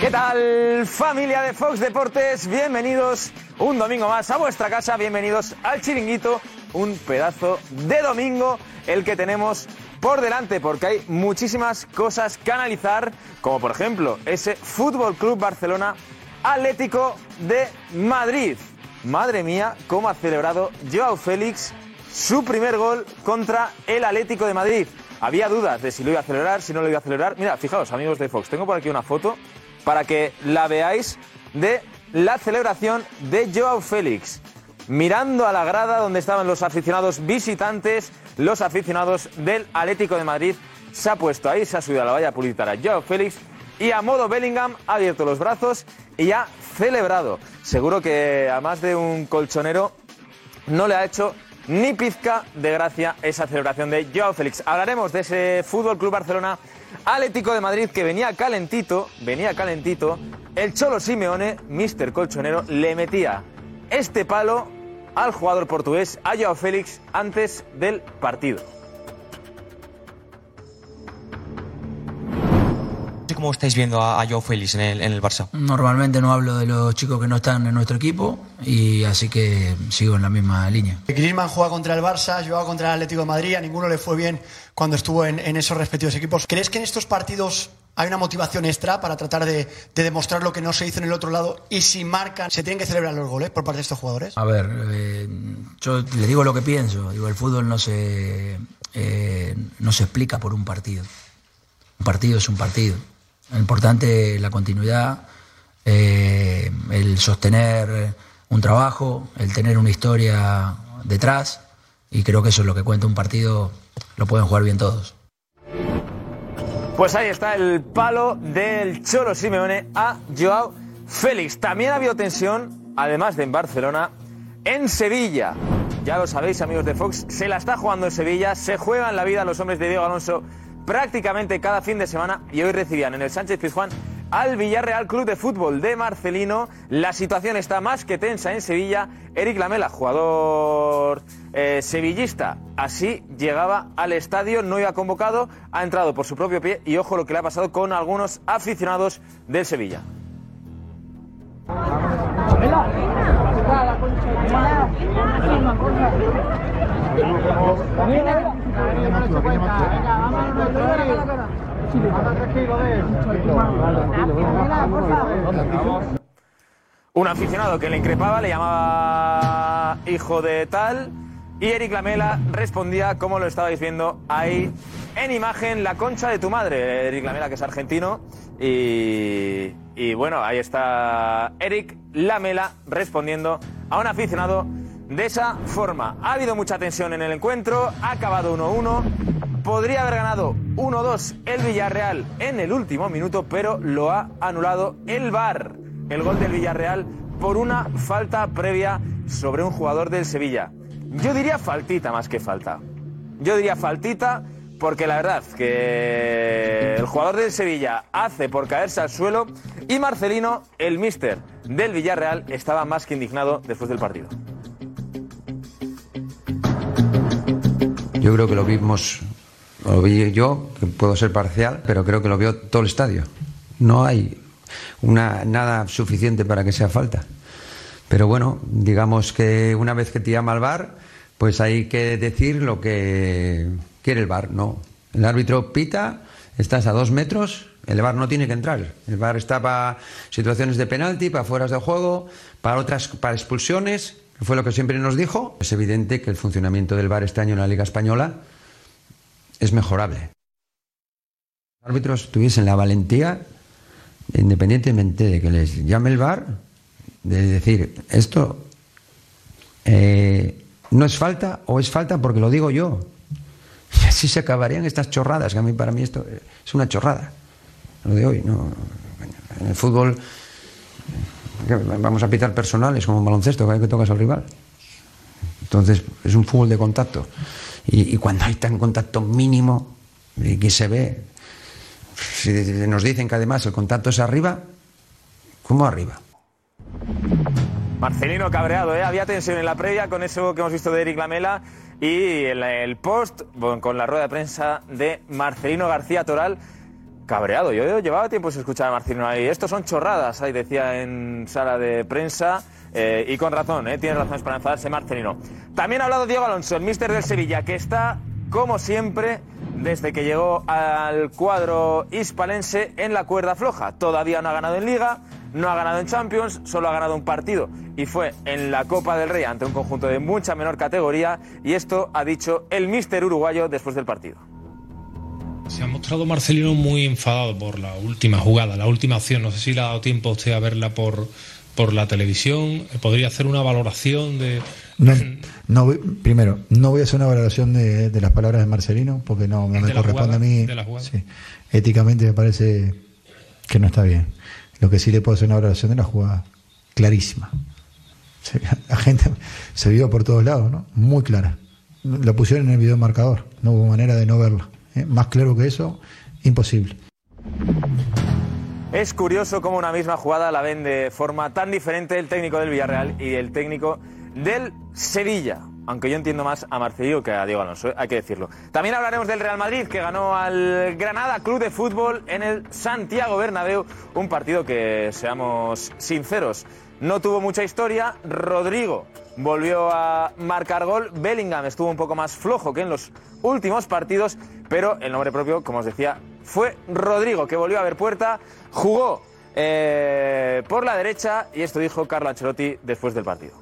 ¿Qué tal familia de Fox Deportes? Bienvenidos un domingo más a vuestra casa, bienvenidos al chiringuito, un pedazo de domingo el que tenemos por delante porque hay muchísimas cosas que analizar, como por ejemplo ese Fútbol Club Barcelona Atlético de Madrid. Madre mía, cómo ha celebrado Joao Félix su primer gol contra el Atlético de Madrid. Había dudas de si lo iba a celebrar, si no lo iba a celebrar. Mira, fijaos, amigos de Fox, tengo por aquí una foto para que la veáis de la celebración de Joao Félix. Mirando a la grada donde estaban los aficionados visitantes, los aficionados del Atlético de Madrid, se ha puesto ahí, se ha subido a la valla publicitaria Joao Félix y a modo Bellingham ha abierto los brazos y ha celebrado. Seguro que a más de un colchonero no le ha hecho ni pizca de gracia esa celebración de Joao Félix. Hablaremos de ese Fútbol Club Barcelona Atlético de Madrid que venía calentito, venía calentito. El Cholo Simeone, Mister Colchonero, le metía este palo al jugador portugués, a Félix, antes del partido. ¿Cómo estáis viendo a, a Joao Félix en el, en el Barça? Normalmente no hablo de los chicos que no están en nuestro equipo y así que sigo en la misma línea. Griezmann juega contra el Barça, jugaba contra el Atlético de Madrid, a ninguno le fue bien cuando estuvo en, en esos respectivos equipos. ¿Crees que en estos partidos hay una motivación extra para tratar de, de demostrar lo que no se hizo en el otro lado y si marcan, se tienen que celebrar los goles por parte de estos jugadores? A ver, eh, yo le digo lo que pienso. Digo, el fútbol no se, eh, no se explica por un partido. Un partido es un partido. Importante la continuidad, eh, el sostener un trabajo, el tener una historia detrás y creo que eso es lo que cuenta un partido, lo pueden jugar bien todos. Pues ahí está el palo del Cholo Simeone a Joao Félix. También ha habido tensión, además de en Barcelona, en Sevilla. Ya lo sabéis, amigos de Fox, se la está jugando en Sevilla, se juegan la vida los hombres de Diego Alonso prácticamente cada fin de semana y hoy recibían en el Sánchez Pizjuán al Villarreal Club de Fútbol de Marcelino. La situación está más que tensa en Sevilla. Eric Lamela, jugador eh, sevillista, así llegaba al estadio, no iba convocado, ha entrado por su propio pie y ojo lo que le ha pasado con algunos aficionados del Sevilla. Un aficionado que le increpaba, le llamaba hijo de tal, y Eric Lamela respondía, como lo estabais viendo ahí en imagen, la concha de tu madre. Eric Lamela, que es argentino, y, y bueno, ahí está Eric Lamela respondiendo a un aficionado de esa forma. Ha habido mucha tensión en el encuentro, ha acabado 1-1. Podría haber ganado 1-2 el Villarreal en el último minuto, pero lo ha anulado el VAR. El gol del Villarreal por una falta previa sobre un jugador del Sevilla. Yo diría faltita más que falta. Yo diría faltita porque la verdad que el jugador del Sevilla hace por caerse al suelo y Marcelino, el mister del Villarreal, estaba más que indignado después del partido. Yo creo que lo vimos, lo vi yo, que puedo ser parcial, pero creo que lo vio todo el estadio. No hay una, nada suficiente para que sea falta. Pero bueno, digamos que una vez que te llama al bar, pues hay que decir lo que quiere el bar. No, el árbitro pita, estás a dos metros, el bar no tiene que entrar. El bar está para situaciones de penalti, para fueras de juego, para otras, para expulsiones fue lo que siempre nos dijo. Es evidente que el funcionamiento del VAR este año en la Liga Española es mejorable. Los árbitros tuviesen la valentía, independientemente de que les llame el VAR, de decir, esto eh, no es falta o es falta porque lo digo yo. Y así se acabarían estas chorradas, que a mí para mí esto es una chorrada. Lo de hoy, no. En el fútbol vamos a pitar personales como un baloncesto cada vez que tocas al rival. Entonces es un fútbol de contacto. Y, y cuando hay tan contacto mínimo y que se ve, si nos dicen que además el contacto es arriba, ¿cómo arriba? Marcelino cabreado, ¿eh? había tensión en la previa con eso que hemos visto de Eric Lamela y el, el post con la rueda de prensa de Marcelino García Toral cabreado. Yo llevaba tiempo sin escuchar a Marcelino ahí. Estos son chorradas, ahí decía en sala de prensa. eh, y con razón, eh, tiene razones para enfadarse Marcelino. También ha hablado Diego Alonso, el míster del Sevilla, que está, como siempre, desde que llegó al cuadro hispalense en la cuerda floja. Todavía no ha ganado en Liga, no ha ganado en Champions, solo ha ganado un partido. Y fue en la Copa del Rey ante un conjunto de mucha menor categoría. Y esto ha dicho el míster uruguayo después del partido. Se ha mostrado Marcelino muy enfadado por la última jugada, la última acción. No sé si le ha dado tiempo a usted a verla por, por la televisión. ¿Podría hacer una valoración de...? No, no primero, no voy a hacer una valoración de, de las palabras de Marcelino porque no, no me De la corresponde jugada, a mí. la. Sí. Éticamente me parece que no está bien. Lo que sí le puedo hacer una valoración de la jugada clarísima. La gente se vio por todos lados, ¿no? Muy clara. Lo pusieron en el video marcador, no hubo manera de no verla. ¿Eh? Más claro que eso, imposible. Es curioso cómo una misma jugada la ven de forma tan diferente el técnico del Villarreal y el técnico del Sevilla. Aunque yo entiendo más a Marcelino que a Diego Alonso, eh, hay que decirlo. También hablaremos del Real Madrid, que ganó al Granada Club de Fútbol en el Santiago Bernabéu. Un partido que, seamos sinceros, no tuvo mucha historia. Rodrigo volvió a marcar gol. Bellingham estuvo un poco más flojo que en los últimos partidos, pero el nombre propio, como os decía, fue Rodrigo, que volvió a ver puerta, jugó eh, por la derecha y esto dijo Carlo Ancelotti después del partido.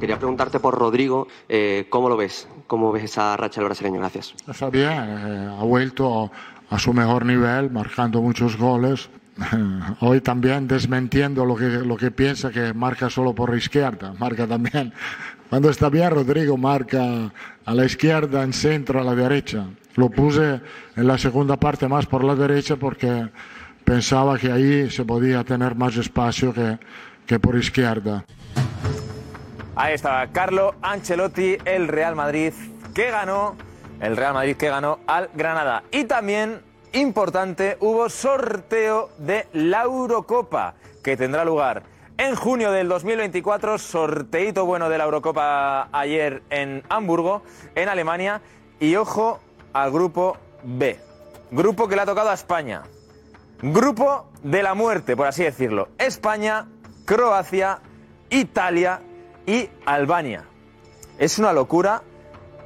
Quería preguntarte por Rodrigo, eh, ¿cómo lo ves? ¿Cómo ves esa racha del brasileño? Gracias. Está bien, eh, ha vuelto a su mejor nivel, marcando muchos goles. Hoy también desmintiendo lo que, lo que piensa que marca solo por la izquierda, marca también. Cuando está bien, Rodrigo marca a la izquierda, en centro, a la derecha. Lo puse en la segunda parte más por la derecha porque pensaba que ahí se podía tener más espacio que, que por izquierda. Ahí estaba Carlo Ancelotti, el Real Madrid que ganó, el Real Madrid que ganó al Granada. Y también, importante, hubo sorteo de la Eurocopa que tendrá lugar en junio del 2024. Sorteito bueno de la Eurocopa ayer en Hamburgo, en Alemania. Y ojo al grupo B. Grupo que le ha tocado a España. Grupo de la muerte, por así decirlo. España, Croacia, Italia y Albania. Es una locura.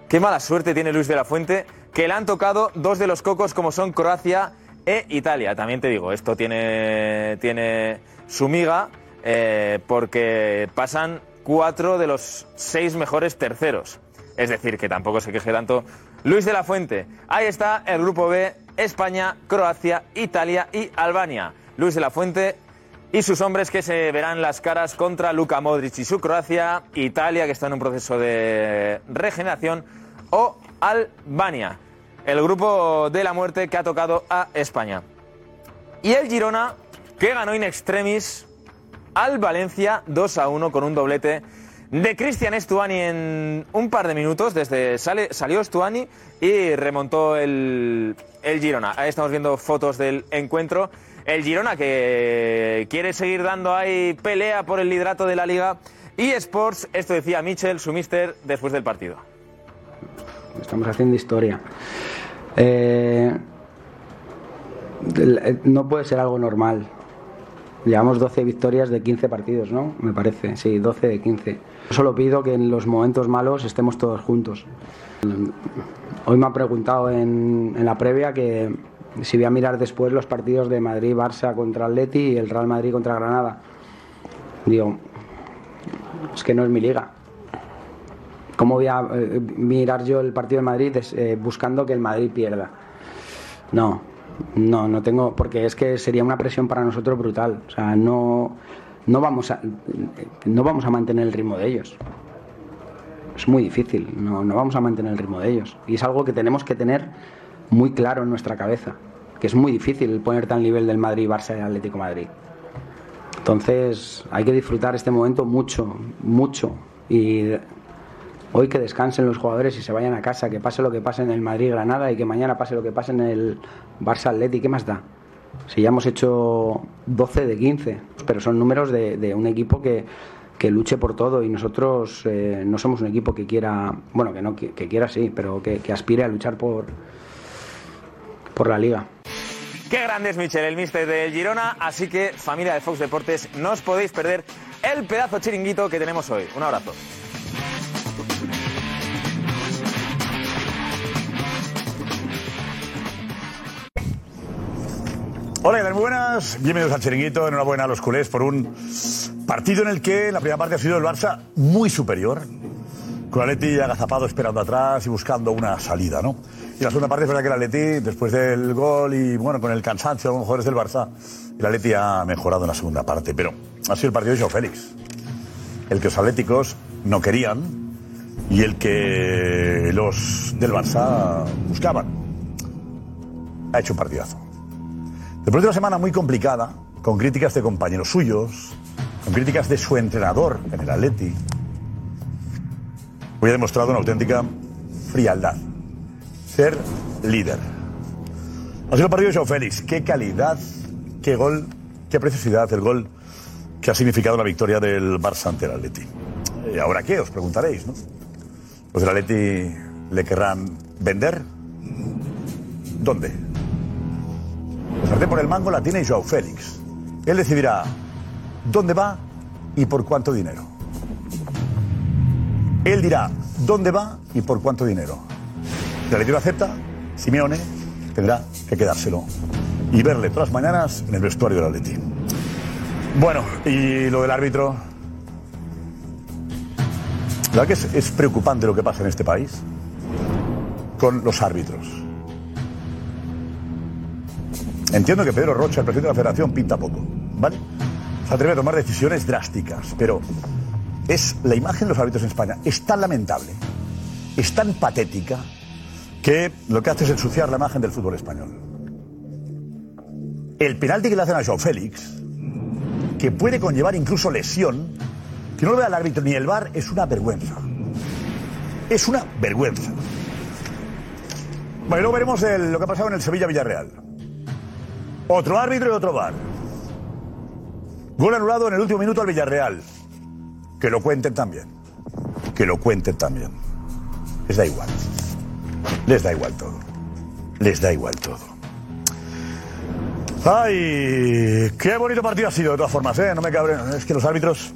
Qué mala suerte tiene Luis de la Fuente, que le han tocado dos de los cocos como son Croacia e Italia. También te digo, esto tiene, tiene su miga, eh, porque pasan cuatro de los seis mejores terceros. Es decir, que tampoco se queje tanto Luis de la Fuente. Ahí está el grupo B, España, Croacia, Italia y Albania. Luis de la Fuente y sus hombres que se verán las caras contra Luka Modric y su Croacia, Italia que está en un proceso de regeneración o Albania, el grupo de la muerte que ha tocado a España. Y el Girona que ganó in extremis al Valencia 2 a 1 con un doblete de Cristian Estuani en un par de minutos. Desde sale, salió Estuani y remontó el, el Girona. Ahí estamos viendo fotos del encuentro. El Girona que quiere seguir dando ahí pelea por el liderato de la liga. Y Sports, esto decía Michel, su mister, después del partido. Estamos haciendo historia. Eh, eh, no puede ser algo normal. Llevamos 12 victorias de 15 partidos, ¿no? Me parece, sí, 12 de 15. Solo pido que en los momentos malos estemos todos juntos. Hoy me ha preguntado en, en la previa que si voy a mirar después los partidos de Madrid-Barça contra Atleti y el Real Madrid contra Granada. Digo, es que no es mi liga. ¿Cómo voy a eh, mirar yo el partido de Madrid eh, buscando que el Madrid pierda? No, no, no tengo, porque es que sería una presión para nosotros brutal. O sea, no, no, vamos, a, no vamos a mantener el ritmo de ellos. Es muy difícil, no, no vamos a mantener el ritmo de ellos. Y es algo que tenemos que tener muy claro en nuestra cabeza, que es muy difícil ponerte al nivel del Madrid, Barça y Atlético Madrid. Entonces hay que disfrutar este momento mucho, mucho. Y hoy que descansen los jugadores y se vayan a casa, que pase lo que pase en el Madrid-Granada y que mañana pase lo que pase en el Barça-Atleti, ¿qué más da? Si ya hemos hecho 12 de 15, pero son números de, un equipo que, que luche por todo y nosotros eh, no somos un equipo que quiera, bueno, que no que quiera sí, pero que, que aspire a luchar por, por la liga. Qué grande es Michel, el mister del Girona. Así que, familia de Fox Deportes, no os podéis perder el pedazo chiringuito que tenemos hoy. Un abrazo. Hola, ¿qué? Muy buenas. Bienvenidos al Chiringuito. Enhorabuena a los culés por un partido en el que la primera parte ha sido el Barça muy superior. Con Atleti agazapado esperando atrás y buscando una salida, ¿no? Y la segunda parte es verdad que el Atleti, después del gol y bueno, con el cansancio de los jugadores del Barça, el Atleti ha mejorado en la segunda parte. Pero ha sido el partido de Joao Félix. El que los atléticos no querían y el que los del Barça buscaban. Ha hecho un partidazo. Después de una semana muy complicada, con críticas de compañeros suyos, con críticas de su entrenador en el Atleti, hoy ha demostrado una auténtica frialdad. Ser líder. Ha sido el partido de Joao Félix. Qué calidad, qué gol, qué preciosidad el gol que ha significado la victoria del Barça ante el Atleti. ¿Y ahora qué? Os preguntaréis, ¿no? Los del Atleti le querrán vender. ¿Dónde? La sartén por el mango la tiene Joao Félix. Él decidirá dónde va y por cuánto dinero. Él dirá dónde va y por cuánto dinero. Si el lo acepta, Simeone tendrá que quedárselo y verle todas las mañanas en el vestuario del Atleti. Bueno, y lo del árbitro. La verdad que es, es preocupante lo que pasa en este país con los árbitros. Entiendo que Pedro Rocha, el presidente de la federación, pinta poco, ¿vale? Se atreve a tomar decisiones drásticas, pero es la imagen de los árbitros en España es tan lamentable, es tan patética, que lo que hace es ensuciar la imagen del fútbol español. El penalti que le hacen a Joao Félix, que puede conllevar incluso lesión, que no lo vea el árbitro ni el VAR, es una vergüenza. Es una vergüenza. Bueno, luego veremos lo que ha pasado en el Sevilla-Villarreal. Otro árbitro y otro VAR. Gol anulado en el último minuto al Villarreal. Que lo cuenten también. Que lo cuenten también. Les da igual. Les da igual todo. Les da igual todo. ¡Ay! ¡Qué bonito partido ha sido, de todas formas, ¿eh? No me cabré. Es que los árbitros.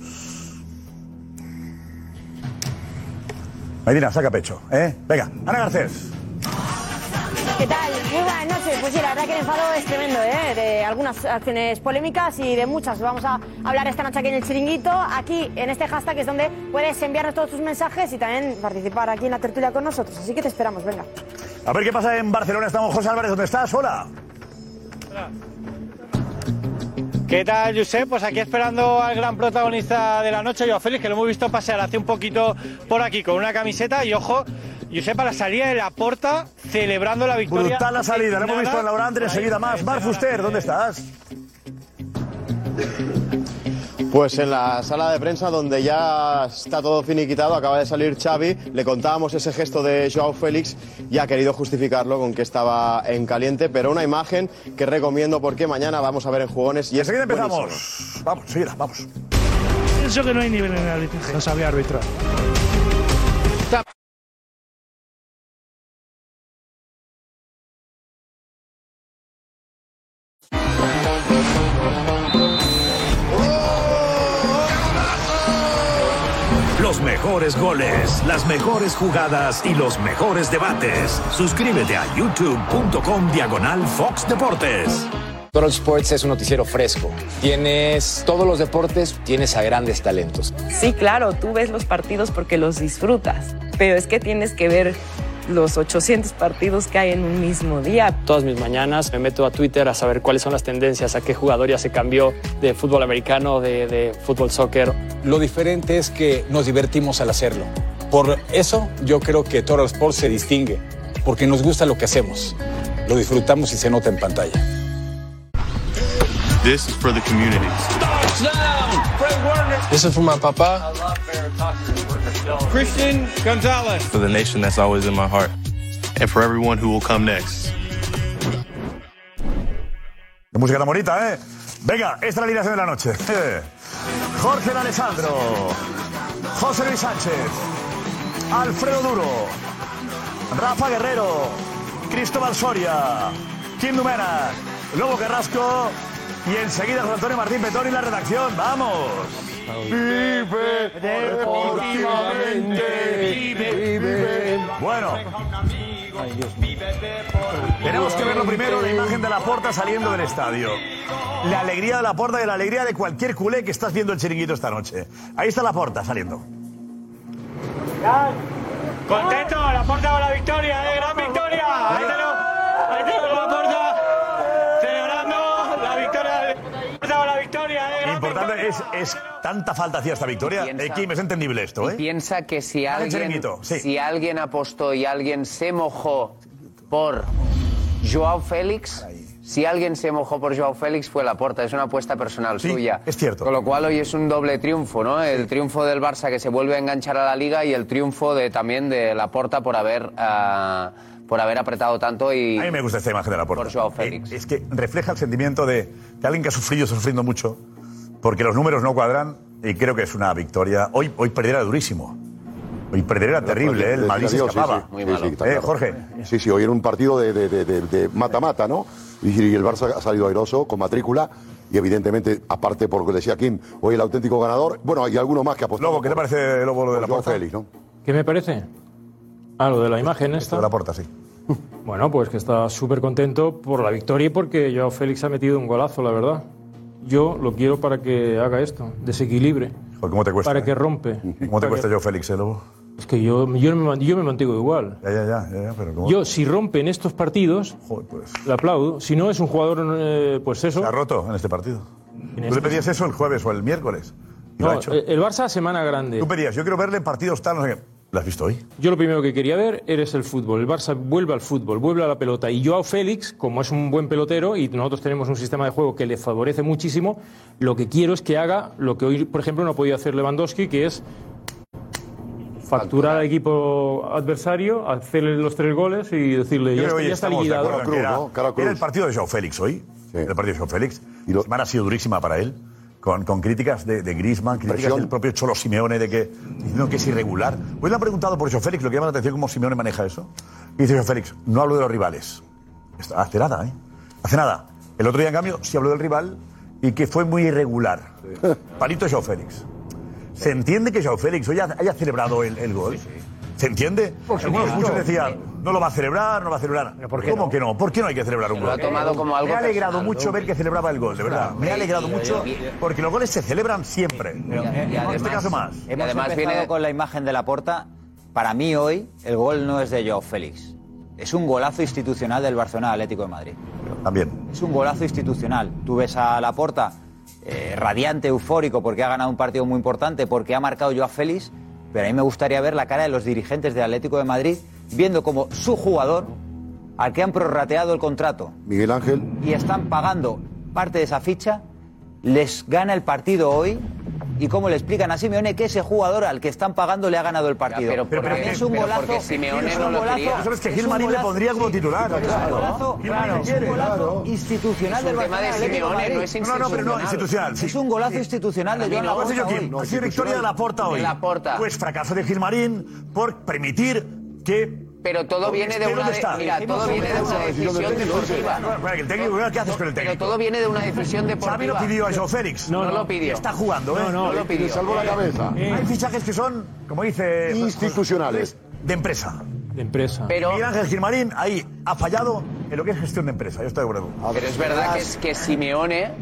Medina, saca pecho, ¿eh? Venga, Ana Garcés. Pues sí, la verdad que el enfado es tremendo, ¿eh? De algunas acciones polémicas y de muchas. Vamos a hablar esta noche aquí en el Chiringuito. Aquí, en este hashtag, es donde puedes enviarnos todos tus mensajes y también participar aquí en la tertulia con nosotros. Así que te esperamos, venga. A ver qué pasa en Barcelona. Estamos José Álvarez, ¿dónde estás? Hola. ¿Qué tal, Josep? Pues aquí esperando al gran protagonista de la noche, Joao Félix, que lo hemos visto pasear hace un poquito por aquí con una camiseta y ojo, Josep a la salida de la porta celebrando la victoria. Brutal la salida, lo hemos visto en Laurent, enseguida más. Mar Fuster, ¿dónde estás? Pues en la sala de prensa donde ya está todo finiquitado, acaba de salir Xavi, le contábamos ese gesto de Joao Félix y ha querido justificarlo con que estaba en caliente, pero una imagen que recomiendo porque mañana vamos a ver en jugones y es Enseguida buenísimo. empezamos. Vamos, enseguida, vamos. Pienso que no hay nivel en el arbitraje. No sabía arbitrar. Mejores goles, las mejores jugadas y los mejores debates. Suscríbete a youtube.com diagonal Fox Deportes. Total Sports es un noticiero fresco. Tienes todos los deportes, tienes a grandes talentos. Sí, claro, tú ves los partidos porque los disfrutas, pero es que tienes que ver los 800 partidos que hay en un mismo día. Todas mis mañanas me meto a Twitter a saber cuáles son las tendencias, a qué jugador ya se cambió de fútbol americano, de, de fútbol soccer. Lo diferente es que nos divertimos al hacerlo. Por eso yo creo que Total Sports se distingue, porque nos gusta lo que hacemos. Lo disfrutamos y se nota en pantalla. This is for the community. This is for my papa. Christian Gonzalez. For the nation that's always in my heart. And for everyone who will come next. De música tan bonita, ¿eh? Venga, esta es la alineación de la noche. Jorge de Alessandro, José Luis Sánchez, Alfredo Duro, Rafa Guerrero, Cristóbal Soria, Kim Numena, Lobo Carrasco y enseguida José Antonio Martín Petón y la redacción. ¡Vamos! Vive deportivamente. Vive. Bueno. Tenemos que ver lo primero, la imagen de la porta saliendo del estadio. La alegría de la porta y la alegría de cualquier culé que estás viendo el chiringuito esta noche. Ahí está la porta saliendo. Contento, la puerta con la victoria, eh, gran victoria. Ahí tenemos, es, es tanta falta hacía esta victoria. Eh, Kim, es entendible esto, Y ¿eh? piensa que si alguien, Chiringuito, sí. si alguien apostó y alguien se mojó por Joao Félix, si alguien se mojó por Joao Félix fue la porta, es una apuesta personal suya. es cierto. Con lo cual hoy es un doble triunfo, ¿no? El triunfo del Barça que se vuelve a enganchar a la liga y el triunfo de, también de la porta por haber, ah, por haber apretado tanto y... A mí me gusta esta imagen de la puerta. Por Joao Félix. Eh, Es que refleja el sentimiento de, de alguien que ha sufrido, sufriendo mucho, porque los números no cuadran y creo que es una victoria. Hoy, hoy perder era durísimo. Hoy perder era terrible, ¿eh? el Madrid se Sí, sí. escapaba. Sí, sí, Eh. Jorge. Sí, sí, hoy era un partido de- de de- de- de mata-mata, ¿no? Y el Barça ha salido airoso, con matrícula, y evidentemente, aparte por lo que decía Kim, hoy el auténtico ganador, bueno, hay alguno más que apostó. Lobo, ¿qué te parece, Lobo, lo de la puerta? Félix, ¿no? ¿Qué me parece? Ah, lo de la imagen esta. de la puerta, sí. Bueno, pues que está súper contento por la victoria y porque Joao Félix ha metido un golazo, la verdad. Yo lo quiero para que haga esto, desequilibre. ¿Cómo te cuesta? Para que rompe. ¿Cómo te cuesta que- yo, Félix, eh, Lobo? Es que yo, yo, me, yo me mantengo igual. Ya, ya, ya, ya, pero ¿cómo? Yo, si rompe en estos partidos, le aplaudo. Si no, es un jugador, eh, pues eso. Se ha roto en este partido. En Tú este- le pedías eso el jueves o el miércoles. No, hecho. el el Barça semana grande. Tú pedías, yo quiero verle en partidos tal, no sé qué. ¿Lo has visto hoy? Yo lo primero que quería ver eres el fútbol. El Barça vuelve al fútbol, vuelve a la pelota. Y Joao Félix, como es un buen pelotero y nosotros tenemos un sistema de juego que le favorece muchísimo, lo que quiero es que haga lo que hoy, por ejemplo, no ha podido hacer Lewandowski, que es facturar al equipo adversario, hacerle los tres goles y decirle, Yo ya está, ya liquidado. era, era el partido de Joao Félix hoy. El partido de Joao Félix. Y la semana ha sido durísima para él. Con, con críticas de, de Griezmann, críticas Presión. del propio Cholo Simeone de que, diciendo que es irregular. Hoy le han preguntado por Joao Félix, lo que llama la atención cómo Simeone maneja eso. Y dice Félix, no hablo de los rivales. Hace nada, ¿eh? Hace nada. El otro día, en cambio, sí habló del rival y que fue muy irregular. Palito Joao Félix. ¿Se entiende que Joao Félix hoy haya celebrado el, el gol? ¿Se entiende? Algunos muchos decían, no lo va a celebrar, no va a celebrar. ¿Cómo que no? ¿Por qué no hay que celebrar un Lo gol? ha tomado como algo Me ha alegrado personal, mucho ¿no? ver que celebraba el gol, de verdad. Me ha alegrado mucho porque los goles se celebran siempre. en este caso más. Hemos empezado con la imagen de la porta. Para mí hoy el gol no es de Joao Félix. Es un golazo institucional del Barcelona Atlético de Madrid. También. Es un golazo institucional. Tú ves a la porta radiante, eufórico, porque ha ganado un partido muy importante, porque ha marcado Joao Félix. Pero a mí me gustaría ver la cara de los dirigentes del Atlético de Madrid viendo como su jugador, al que han prorrateado el contrato, Miguel Ángel. y están pagando parte de esa ficha, les gana el partido hoy. Y cómo le explican a Simeone que ese jugador al que están pagando le ha ganado el partido. pero- es un pero golazo. Simeone es no un lo golazo- quería. Sabes que es Gil un Marín le pondría como titular. Es un Claro. golazo, claro, es un golazo institucional Es un del tema de Simeone, no es No, no, pero no, institucional. sí. Es un golazo institucional de Joan no, Laporta ha sido victoria de la Porta hoy. De Laporta. Pues fracaso de Gilmarín por permitir que. Pero todo viene de ¿Dónde una mira, todo viene de una decisión deportiva. Bueno, el técnico, ¿qué haces con el técnico? Pero todo viene de una decisión Xavi deportiva. lo pidió a Joao Félix. No, no lo pidió. Está jugando, ¿eh? No, no, No lo pidió. Le salvó la cabeza. Hay fichajes que son, como dice... Institucionales. De empresa. De empresa. Pero- Miguel Ángel Gilmarín ahí ha fallado en lo que es gestión de empresa. Yo estoy de acuerdo. Pero es verdad que, es que Simeone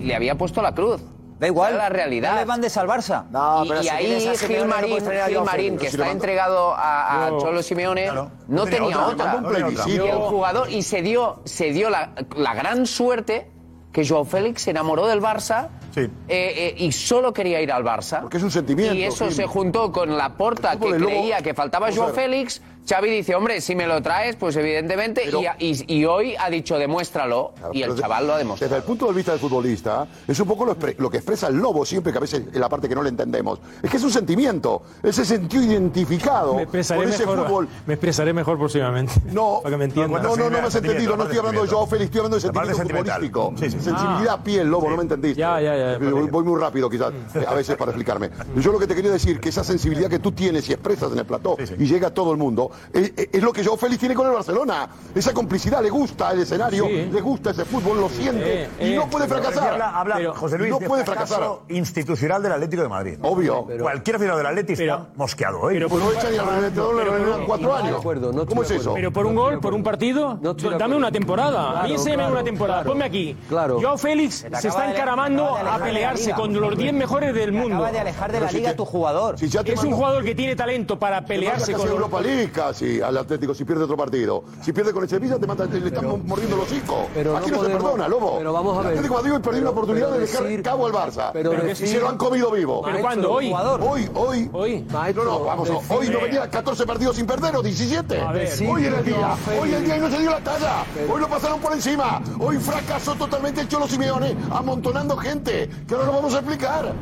le había puesto la cruz. Da igual. La realidad. No le mandes al Barça. No, y, pero y si ahí a no Gilmarín, Félix. que está entregado a, a No. Cholo Simeone, Claro. no tenía otra. no tenía otra. Y el jugador, y se dio, se dio la, la gran suerte que Joao Félix se enamoró del Barça eh, eh, y solo quería ir al Barça. Porque es un sentimiento. Y eso Gil. se juntó con la porta que creía que faltaba Joao ver. Félix. Xavi dice, hombre, si me lo traes, pues evidentemente. y, y- y hoy ha dicho, demuéstralo. y el chaval lo ha demostrado. Desde el punto de vista del futbolista, es un poco lo, lo que expresa el lobo siempre, que a veces es la parte que no le entendemos. Es que es un sentimiento. Él se sintió identificado Me expresaré, con ese mejor, fútbol. me expresaré mejor próximamente. No, para que me entiendan. No, no, no me has entendido. No estoy hablando de Joao Félix, estoy hablando de sentimiento futbolístico. Sí, sí. Sensibilidad a piel, lobo, no me entendiste. Ya, ya, ya. Voy, voy muy rápido, quizás, eh, a veces para explicarme. Yo lo que te quería decir que esa sensibilidad que tú tienes y expresas en el plató y llega a todo el mundo, eh, eh, es lo que Joao Félix tiene con el Barcelona. Esa complicidad, le gusta el escenario, Sí. le gusta ese fútbol, lo siente Eh, y eh, no puede fracasar. Habla, habla, José Luis, no de puede fracasar. institucional del Atlético de Madrid. Obvio. Cualquier aficionado del Atlético está mosqueado hoy. Pero pues no echan ni al le revelan cuatro años. ¿Cómo es eso? Pero por un gol, por un partido, dame acuerdo. una temporada. a mí enséñame claro, una temporada. Ponme aquí. Claro. Joao Félix se está encaramando a pelearse con los 10 mejores del mundo. acaba de alejar de la liga tu jugador. Es un jugador que tiene talento para pelearse con Europa League casi al Atlético si pierde otro partido. Si pierde con el Sevilla te mata, le están mordiendo los hocico. pero Aquí no no, se perdona, Lobo. pero vamos a El ver. Atlético de Madrid hoy perdió Pero- una oportunidad pero de dejar decir- cabo al Barça. pero y decir- se lo han comido vivo. ¿Pero cuándo? ¿Hoy? Hoy, hoy. Hoy. no, no, vamos, decir- hoy no venía 14 partidos sin perder o 17. A ver. hoy era el Decir día. Hoy el día y no se dio la talla. Hoy lo pasaron por encima. Hoy fracasó totalmente el Cholo Simeone amontonando gente. Que ahora lo vamos a explicar.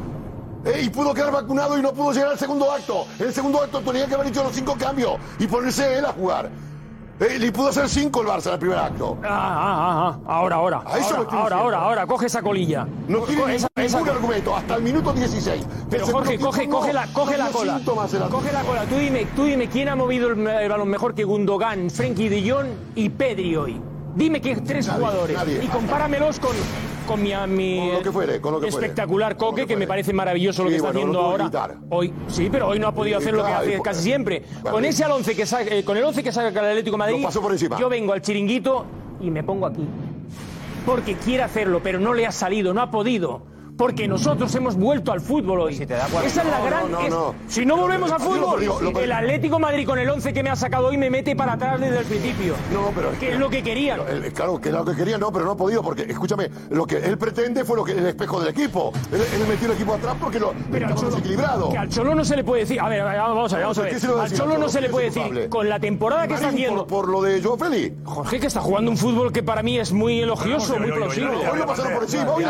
Eh, y pudo quedar vacunado y no pudo llegar al segundo acto. En el segundo acto tenía que haber hecho los cinco cambios y ponerse él a jugar. Eh, le pudo hacer cinco el Barça en el primer acto. Ah, ah, ah, ah. Ahora, ahora. A eso ahora, ahora, ahora, ahora. Coge esa colilla. No tiene ningún, esa- esa- ningún argumento hasta el minuto 16. Pero Jorge, coge, coge la, coge no la cola. Coge la cola. Tú dime, tú dime quién ha movido el, el balón mejor que Gundogan, Frenkie de Jong y Pedri hoy. Dime que tres Nadie, jugadores. nadie. Y compáramelos con, con mi, mi Con lo que fuere, con lo que fuere. espectacular Coque, que me parece maravilloso lo que está haciendo ahora. Hoy, sí, pero hoy no ha podido hacer lo que hace casi siempre. Vale. Con ese al 11 que saca, eh, con el 11 que saca el Atlético de Madrid, por yo vengo al chiringuito y me pongo aquí porque quiere hacerlo, pero no le ha salido, no ha podido. Porque nosotros hemos vuelto al fútbol hoy. da cuenta- Esa es la No, gran. no, es- no. Si no volvemos al fútbol, el Atlético de Madrid con el 11 que me ha sacado hoy me mete para atrás desde el principio. No, pero Que es lo que querían. El- claro, que era lo que quería, no, pero no ha podido, porque escúchame, lo que él pretende fue lo que el espejo del equipo. Él, él metió el equipo atrás porque lo Pero al Cholo, desequilibrado. que al Cholo no se le puede decir. A ver, vamos a ver, vamos a ¿Qué ver. Al Cholo no se le ¿Quién puede decir. Con la temporada que está haciendo. Por, por lo de Joao Félix. Jorge, que está jugando un fútbol que para mí es muy elogioso, muy plausible. Hoy lo pasaron por encima, hoy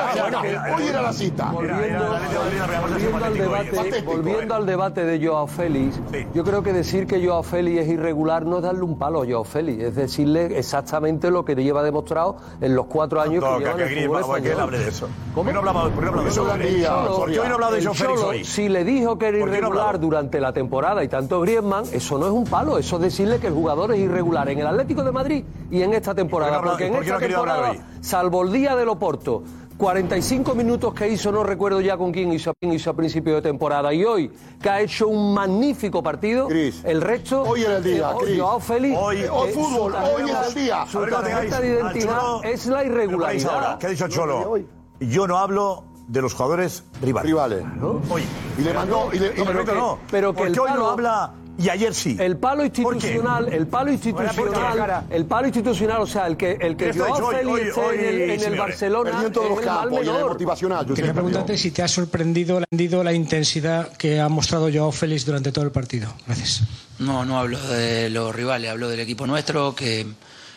era la cita. Volviendo al debate, volviendo al debate de Joao Félix, yo creo que decir que Joao Félix es irregular no es darle un palo a Joao Félix, es decirle exactamente lo que lleva demostrado en los cuatro años que lleva en el fútbol ¿Por qué él español. hable de eso? ¿Por qué no no qué hoy no ha hablado de el Joao Félix Cholo, hoy? Si le dijo que era ¿Por qué no irregular durante la temporada y tanto Griezmann, eso no es un palo, eso es decirle que el jugador es irregular en el Atlético de Madrid y en esta temporada. ¿Por qué no ha porque en no esta temporada, salvo el día del Oporto, 45 minutos que hizo, no recuerdo ya con quién hizo, quién hizo a principio de temporada, y hoy que ha hecho un magnífico partido, el resto. Hoy era el día, eh. Joao Félix. Hoy- eh, hoy fútbol, hoy era el día. Su no tarjeta de identidad Cholo- es la Pero paráis ahora. irregularidad. ¿Qué ha dicho Cholo? Yo no hablo de los jugadores rivales. Rivales. Hoy. Y le mandó. Y le, y No, le- perfecto, no. pero que Porque el hoy no habla y ayer sí. El palo institucional, el palo institucional, el palo institucional, o sea, el que el que Joao Félix hoy, hoy, en el, en el. Barcelona en todos los campos en el motivacional. yo Quería preguntarte si te ha sorprendido la, la intensidad que ha mostrado Joao Félix durante todo el partido. Gracias. No, no hablo de los rivales, hablo del equipo nuestro, que,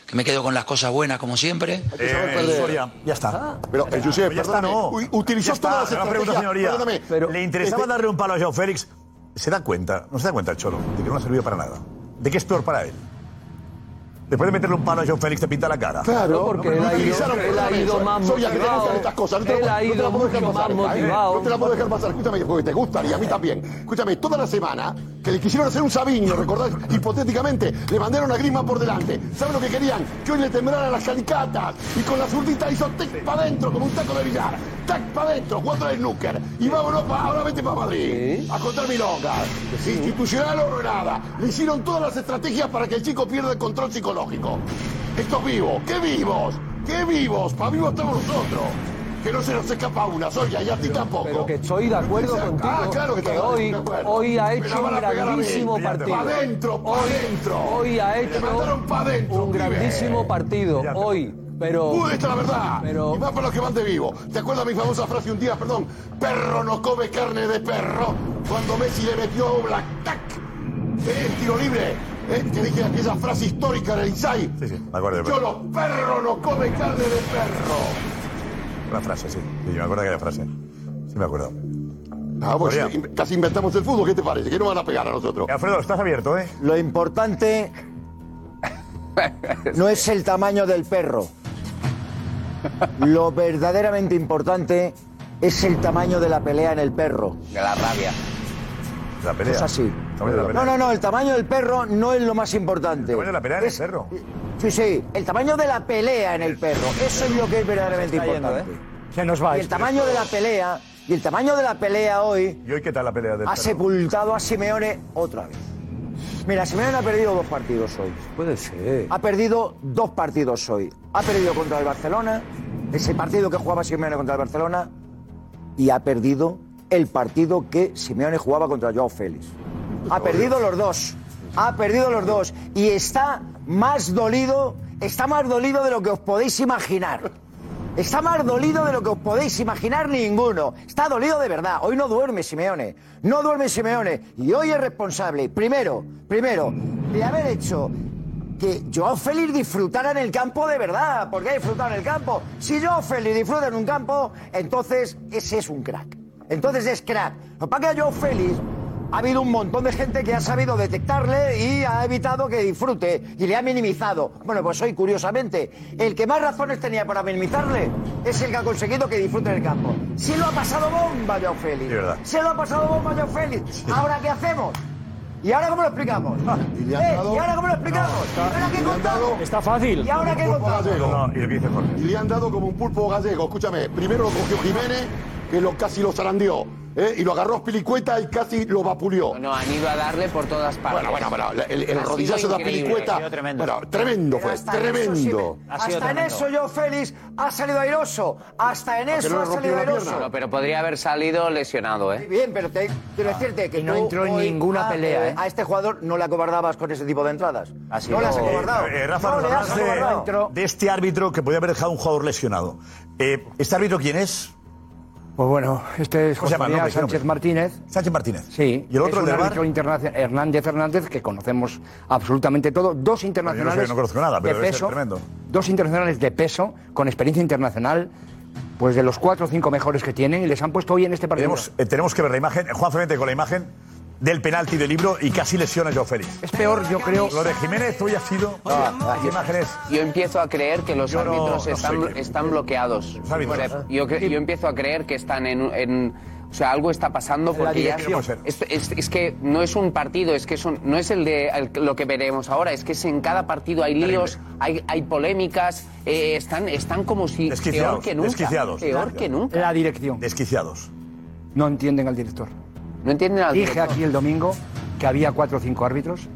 que me quedo con las cosas buenas como siempre. Eh, ya está. Pero, eh, Josep, ya está, no. utilizó Ya está, todas las una pregunta, estrategias, señoría. perdóname, Pero, ¿Le interesaba este- darle un palo a Joao Félix? ¿Se da cuenta? ¿No se da cuenta el Cholo? De que no ha servido para nada. ¿De qué es peor para él? Después de meterle un palo a Joao Félix, te pinta la cara. Claro, porque él ha ido, él ha ido más motivado. estas cosas. No te, Él la- ha no te ido la puedo dejar mucho pasar. más motivado. No te la puedo dejar pasar. Escúchame, porque te gusta y a mí también. Escúchame, toda la semana que le quisieron hacer un Sabiño, ¿recordáis? Hipotéticamente, le mandaron a Grima por delante. ¿Saben lo que querían? Que hoy le temblaran las calicatas. Y con la zurdita hizo tic para adentro, como un taco de billar. Tac para adentro, jugando al snooker. Y vámonos, pa, ahora vete para Madrid. A contar milongas. Institucional o nada. Le hicieron todas las estrategias para que el chico pierda el control psicológico. Estos vivos, ¿qué vivos? ¿Qué vivos? Para vivos estamos nosotros. Que no se nos escapa una, Soria, y a ti tampoco. Pero que estoy de acuerdo contigo. Ah, claro que, que estás hoy, hoy ha hecho un grandísimo partido. Pa' adentro, pa' Hoy- adentro. Hoy ha hecho un grandísimo partido. Hoy, pero. Uy, esta es la verdad. Pero- Y más para los que van de vivo. ¿Te acuerdas mi famosa frase un día, perdón? Perro no come carne de perro. Cuando Messi le metió a Oblak, ¡tac! Eh, tiro libre. Eh, que dije aquella frase histórica en el Inside. Sí, sí, me acuerdo. Yo los perro no come carne de perro. Una frase, sí. Sí, me acuerdo de aquella frase. Sí, me acuerdo. Ah, pues casi inventamos el fútbol, ¿qué te parece? Que no van a pegar a nosotros. Alfredo, estás abierto, ¿eh? Lo importante no es el tamaño del perro. Lo verdaderamente importante es el tamaño de la pelea en el perro. De la rabia. La pelea. Es así. No, no, no, el tamaño del perro no es lo más importante. El tamaño de la pelea en el perro. Sí, sí, el tamaño de la pelea en el perro. Eso es lo que es verdaderamente importante. Se nos va Y el tamaño de la pelea, y el tamaño de la pelea hoy ¿Y hoy qué tal la pelea del ha perro? sepultado a Simeone otra vez. Mira, Simeone ha perdido dos partidos hoy. Puede ser. Ha perdido dos partidos hoy. Ha perdido contra el Barcelona, ese partido que jugaba Simeone contra el Barcelona, y ha perdido el partido que Simeone jugaba contra Joao Félix. Ha perdido los dos. Ha perdido los dos. Y está más dolido, está más dolido de lo que os podéis imaginar. Está más dolido de lo que os podéis imaginar ninguno. Está dolido de verdad. Hoy no duerme Simeone. No duerme Simeone. Y hoy es responsable, primero, primero, de haber hecho que Joao Félix disfrutara en el campo de verdad. Porque ha disfrutado en el campo. Si Joao Félix disfruta en un campo, entonces ese es un crack. Entonces es crack. Lo que pasa es que Félix ha habido un montón de gente que ha sabido detectarle y ha evitado que disfrute y le ha minimizado. Bueno, pues hoy, curiosamente, el que más razones tenía para minimizarle es el que ha conseguido que disfrute en el campo. Sí lo ha pasado bomba, Joao Félix. Sí. Se lo ha pasado bomba, Joao Félix. ¿Ahora qué hacemos? ¿Y ahora cómo lo explicamos? Y le han ¿Eh? dado- ¿Y ahora cómo lo explicamos? ¿Y ahora qué contamos? dado- Está fácil. ¿Y ahora qué contamos? No, y lo que dice Jorge. Y le han dado como un pulpo gallego. Escúchame, primero lo cogió Jiménez, que lo, casi lo zarandeó. ¿eh? Y lo agarró Pilicueta y casi lo vapuleó. No, han ido a darle por todas partes. Bueno, bueno, bueno, el, el rodillazo de. Pilicueta. tremendo. Bueno, tremendo fue, hasta en eso, tremendo. sí, hasta en eso Joao Félix ha salido airoso. Hasta en eso no ha rompió salido airoso. No, pero podría haber salido lesionado, ¿eh? bien, pero te, quiero decirte que Y no entró en ninguna a, pelea, ¿eh? A este jugador no le acobardabas con ese tipo de entradas. No le has acobardado. Eh, Rafa, no de, acobardado. de este árbitro que podía haber dejado un jugador lesionado. Eh, ¿Este árbitro quién es? Pues bueno, este es ¿Cómo se José? María Nombre, ¿qué Sánchez? Martínez. Sánchez Martínez. Sí, ¿Y el otro, es un del árbitro VAR? internacional, Hernández Hernández, que conocemos absolutamente todo. Dos internacionales Yo no sé, no conozco nada, pero de peso. tremendo. Dos internacionales de peso, con experiencia internacional, pues de los cuatro o cinco mejores que tienen, y les han puesto hoy en este partido. Tenemos, eh, tenemos que ver la imagen. Juan Frente con la imagen del penalti del libro y casi lesiona a Joao Félix. Es peor, yo creo. Lo de Jiménez hoy ha sido. ¿Qué imágenes? Yo empiezo a creer que los Yo no- árbitros no están, sé qué- están bloqueados. Los árbitros. Yo, yo empiezo a creer que están en... en- o sea, algo está pasando porque ya... Es, es- es que no es un partido, es que son, no es el de el- lo que veremos ahora, es que es en cada partido hay líos, hay, hay polémicas, eh, están, están como si... Peor que nunca. desquiciados. Peor que nunca. La dirección. Desquiciados. No entienden al director. No entienden al Dije aquí el domingo que había cuatro o cinco árbitros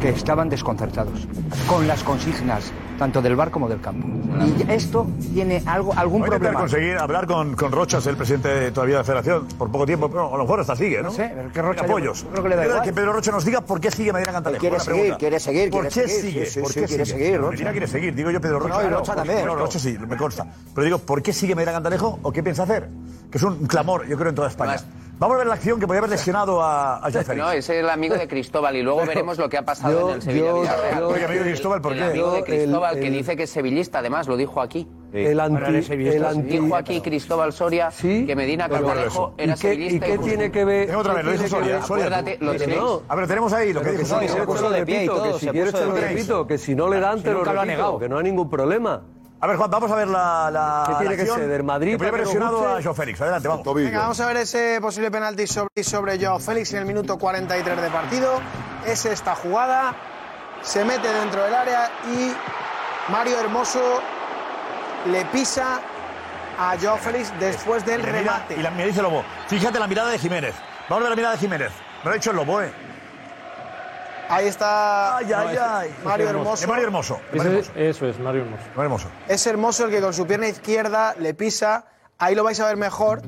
que estaban desconcertados con las consignas tanto del bar como del campo. Y esto tiene algo, algún Voy problema. conseguir hablar con, con Rochas, el presidente de- todavía de la Federación, por poco tiempo, pero a lo mejor hasta sigue, ¿no? No sé, pero que Rocha apoyos. yo creo que le da Quiero igual. que Pedro Rocha nos diga por qué sigue Medina Cantalejo. Quiere seguir, pregunta. quiere seguir, ¿Por quiere qué seguir, sigue? sí, sí, ¿Por sí, qué quiere sigue? seguir, Rocha. Medina quiere seguir, digo yo Pedro No, Rocha. y Rocha también. Bueno, Rocha sí, me consta. Pero digo, ¿por qué sigue Medina Cantalejo o qué piensa hacer? Que es un clamor, yo creo, en toda España. Vamos a ver la acción que podía haber lesionado a, a Félix. No, es el amigo de Cristóbal y luego veremos lo que ha pasado yo- en el Sevilla yo- Villarreal. yo- Oye, amigo de Cristóbal, ¿por el qué? amigo de Cristóbal el- que el- dice que es sevillista, además, lo dijo aquí. El anti, el anti- Dijo aquí Cristóbal Soria Sí, que Medina pero- Cantalejo ¿Y era qué, sevillista. ¿Y qué tiene que ver? Tengo otra vez, lo qué dijo Soria. Acuérdate, lo tenéis. A ver, tenemos ahí lo que dijo Soria. que si quieres te lo repito, que si no le dan te lo repito, que no hay ningún problema. A ver, Juan, vamos a ver la, la ¿Qué tiene la que ser, del Madrid lesionado guste? a Joao Félix. Adelante, vamos. Venga, vamos a ver ese posible penalti sobre, sobre Joao Félix en el minuto 43 de partido. Es esta jugada. Se mete dentro del área y Mario Hermoso le pisa a Joao Félix después del Y remate. Y la, me dice Lobo, fíjate la mirada de Jiménez. Vamos a ver la mirada de Jiménez. Me lo ha dicho el Lobo, ¿eh? Ahí está Ay, ay, ay. Mario Es Hermoso. Mario Hermoso. es Ese- Mario Hermoso. eso es, Mario Hermoso. Mario Hermoso. Es Hermoso el que con su pierna izquierda le pisa. Ahí lo vais a ver mejor.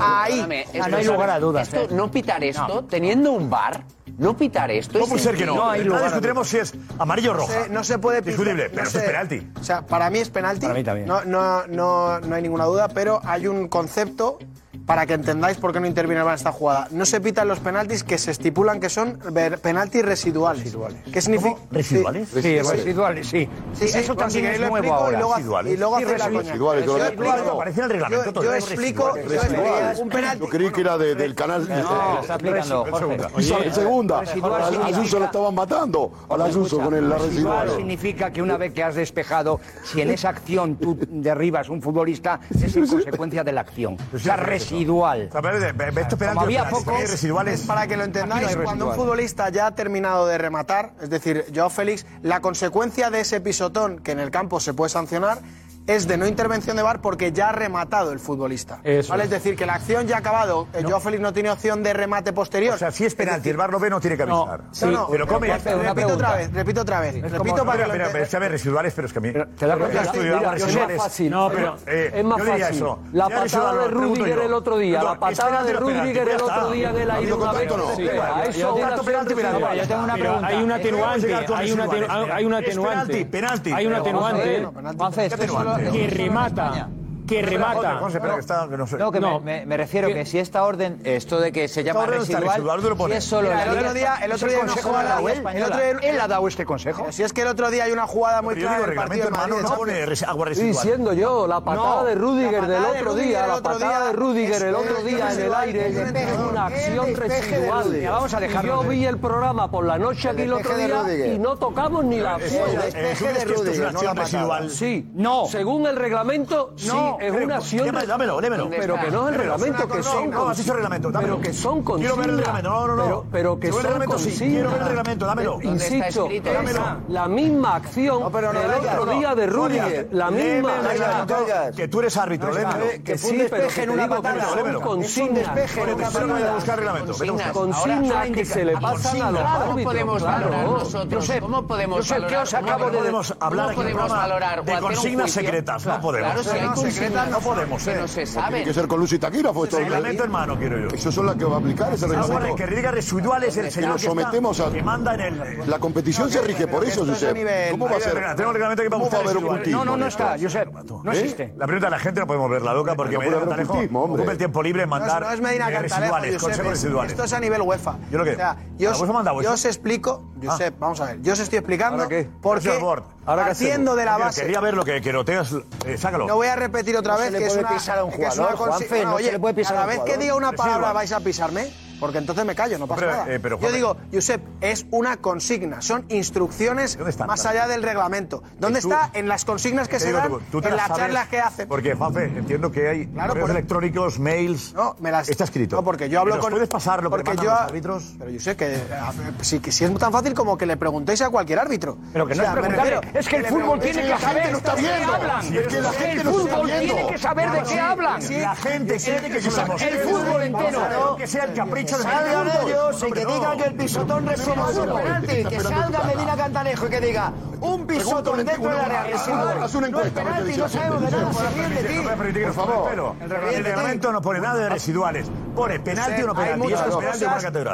Ahí. Ah, esto- no hay lugar a dudas, esto- ¿eh? no pitar esto, teniendo un bar, no pitar esto. No es puede ser que no. No, lugar discutiremos si es amarillo o No roja. se, no se puede pitar. Discutible, no pero esto es penalti. O sea, para mí es penalti. Para mí también. No, no, no, no hay ninguna duda, pero hay un concepto para que entendáis por qué no interviene en esta jugada. No se pitan los penaltis que se estipulan que son penaltis residuales. ¿Qué significa? ¿Residuales? Sí, residuales, sí. Sí, sí, eso pues también es lo nuevo ahora. y luego, Residuales. y luego Sí, residuales. coña. Residuales, yo. Aparece en el reglamento yo- yo es explico- residuales. Residuales. Un penalti. Yo creí que era de- del canal. No, está explicando, Jorge. Segunda. residual A significa- Ayuso lo estaban matando. A Ayuso con el, Residual residual. significa que una vez que has despejado, si en esa acción tú derribas un futbolista, es en consecuencia de la acción. O sea, Pero residual. Había pocos, penaltis. Para que lo entendáis, cuando un futbolista ya ha terminado de rematar, es decir, Joao Félix, la consecuencia de ese pisotón, que en el campo se puede sancionar, es de no intervención de VAR porque ya ha rematado el futbolista. Eso ¿Vale? es. decir, que la acción ya ha acabado. Eh, no. Joao Félix no tiene opción de remate posterior. O sea, si es penalti, es decir, el VAR lo ve, no tiene que avisar. No, sí. no, pero come. Repito pregunta. otra vez, repito otra vez. Sí. repito para que mira, mira, residuales, pero es que a mí... Pero, te da cuenta, es más fácil. No, eh, pero, eh, es más fácil. Eso. La patada de Rudiger el otro día, la patada de Rudiger el otro día de la ida tanto penalti, penalti. Yo tengo una pregunta. Hay un atenuante, hay un atenuante. Penalti. Hay un atenuante que remata que remata. No, que me, me- me refiero que si esta orden, esto de que se llama residual, residual, ¿dónde lo si es solo Mira, el otro día- el otro día no la él, el otro día- él ha dado este consejo. si es que el otro día hay una jugada muy clara del partido de Madrid, de Champions. Diciendo yo, la patada de Rudiger del otro día, la patada de Rudiger el otro día en el aire, es una acción residual. Vamos a dejarlo. Yo vi el programa por la noche aquí el otro día y no tocamos ni la acción. Sí, no, según el reglamento, sí. No, es una acción. Dámelo, lémelo. Pero que no es el reglamento, que son. No, así es el reglamento, dámelo. Pero que son consignas. Quiero ver el reglamento, no, no, no. Pero, que son sí. Quiero ver el reglamento, dámelo. Insisto, la misma acción del otro día de Rudiger. La misma. Que tú eres árbitro. Que fue un despeje en una patada. Consignas. buscar reglamento. Consignas que se le ah, pasan a los árbitros. nosotros? ¿Cómo podemos valorar? Yo sé os acabo de... hablar aquí de consignas secretas. No podemos. Claro, si no podemos, ¿eh? no se saben. Tiene que ser con Lucy Taquígrafo esto. Reglamento en mano, quiero yo. Eso son las que va a aplicar ese reglamento. que riga residual es el señor lo sometemos a... que manda en el... La competición se rige por eso, Josep. ¿Cómo va a ser? Tenemos reglamento que va a haber ocultismo. No, no, no está, Josep. No existe. La pregunta de la gente no podemos verla loca porque Medina Cantalejo ocupa el tiempo libre en mandar no, es Medina residuales, consejos residuales. Esto es a nivel UEFA. Yo lo que... Yo os explico... Josep, ah. vamos a ver. Yo os estoy explicando por qué, partiendo de la base... Quería ver lo que Queroteas... Eh, Sácalo. No voy a repetir decir otra vez que es una un jugador, que es una no, oye, se le puede pisar a un vez que diga una palabra vais a pisarme porque entonces me callo, no pasa nada. Yo digo, Josep, es una consigna, son instrucciones más allá del reglamento. ¿Dónde está? En las consignas que se dan, en las, charlas que hacen. Porque, Juanfe, entiendo que hay claro, correos electrónicos, mails... No, me las... Está escrito. No, porque yo hablo con... ¿Puedes pasarlo porque yo... los árbitros? Pero Josep, que, si, que si es tan fácil como que le preguntéis a cualquier árbitro. Pero que no o sea, es preguntarle, es que el fútbol tiene que saber de qué hablan. El fútbol tiene que saber de qué hablan. La gente tiene que El fútbol entero. Que sea el capricho que salgan ellos y que digan que el pisotón reservado penalti. Que salga Medina Cantalejo y que diga un pisotón dentro del área No es penalti, no sabemos de nada. Por favor. El reglamento no pone nada de residuales. Pone penalti o no penalti.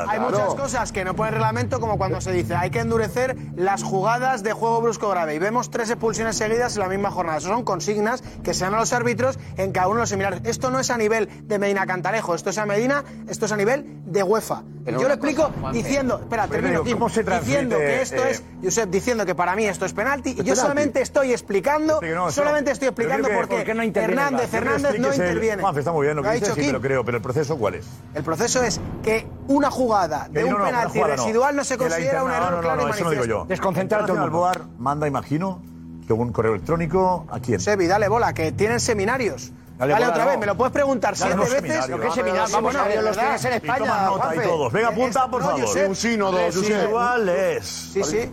Hay muchas cosas que no pone el reglamento, como cuando se dice hay que endurecer las jugadas de juego brusco grave. Y vemos tres expulsiones seguidas en la misma jornada. Eso son consignas que se dan a los árbitros en cada uno de los similares. Esto no es a nivel de Medina Cantalejo, esto es a Medina, esto es a nivel de UEFA. Pero yo lo explico cosa, diciendo, espera, termino, digo, se diciendo que esto eh, es, Josep, diciendo que para mí esto es penalti, y yo penalti. solamente estoy explicando, este no, solamente estoy explicando por qué porque no Hernández, Hernández no interviene. El, Juanfe, está muy bien lo que dices, sí me lo creo, pero el proceso ¿cuál es? El proceso es que una jugada de un no, penalti jugada, residual no se considera un error claro y eso lo digo yo. Desconcentrarte Alboar manda, imagino, que un correo electrónico, ¿a quién? Sebi, dale bola, que tienen seminarios Dale, Dale otra vez, me lo puedes preguntar siete no, veces. Lo que es seminario, vamos a ver, los tienes en España. Y tomas nota y todos. Venga, apunta, por favor. Un sínodo, Yusef. Sí, sí.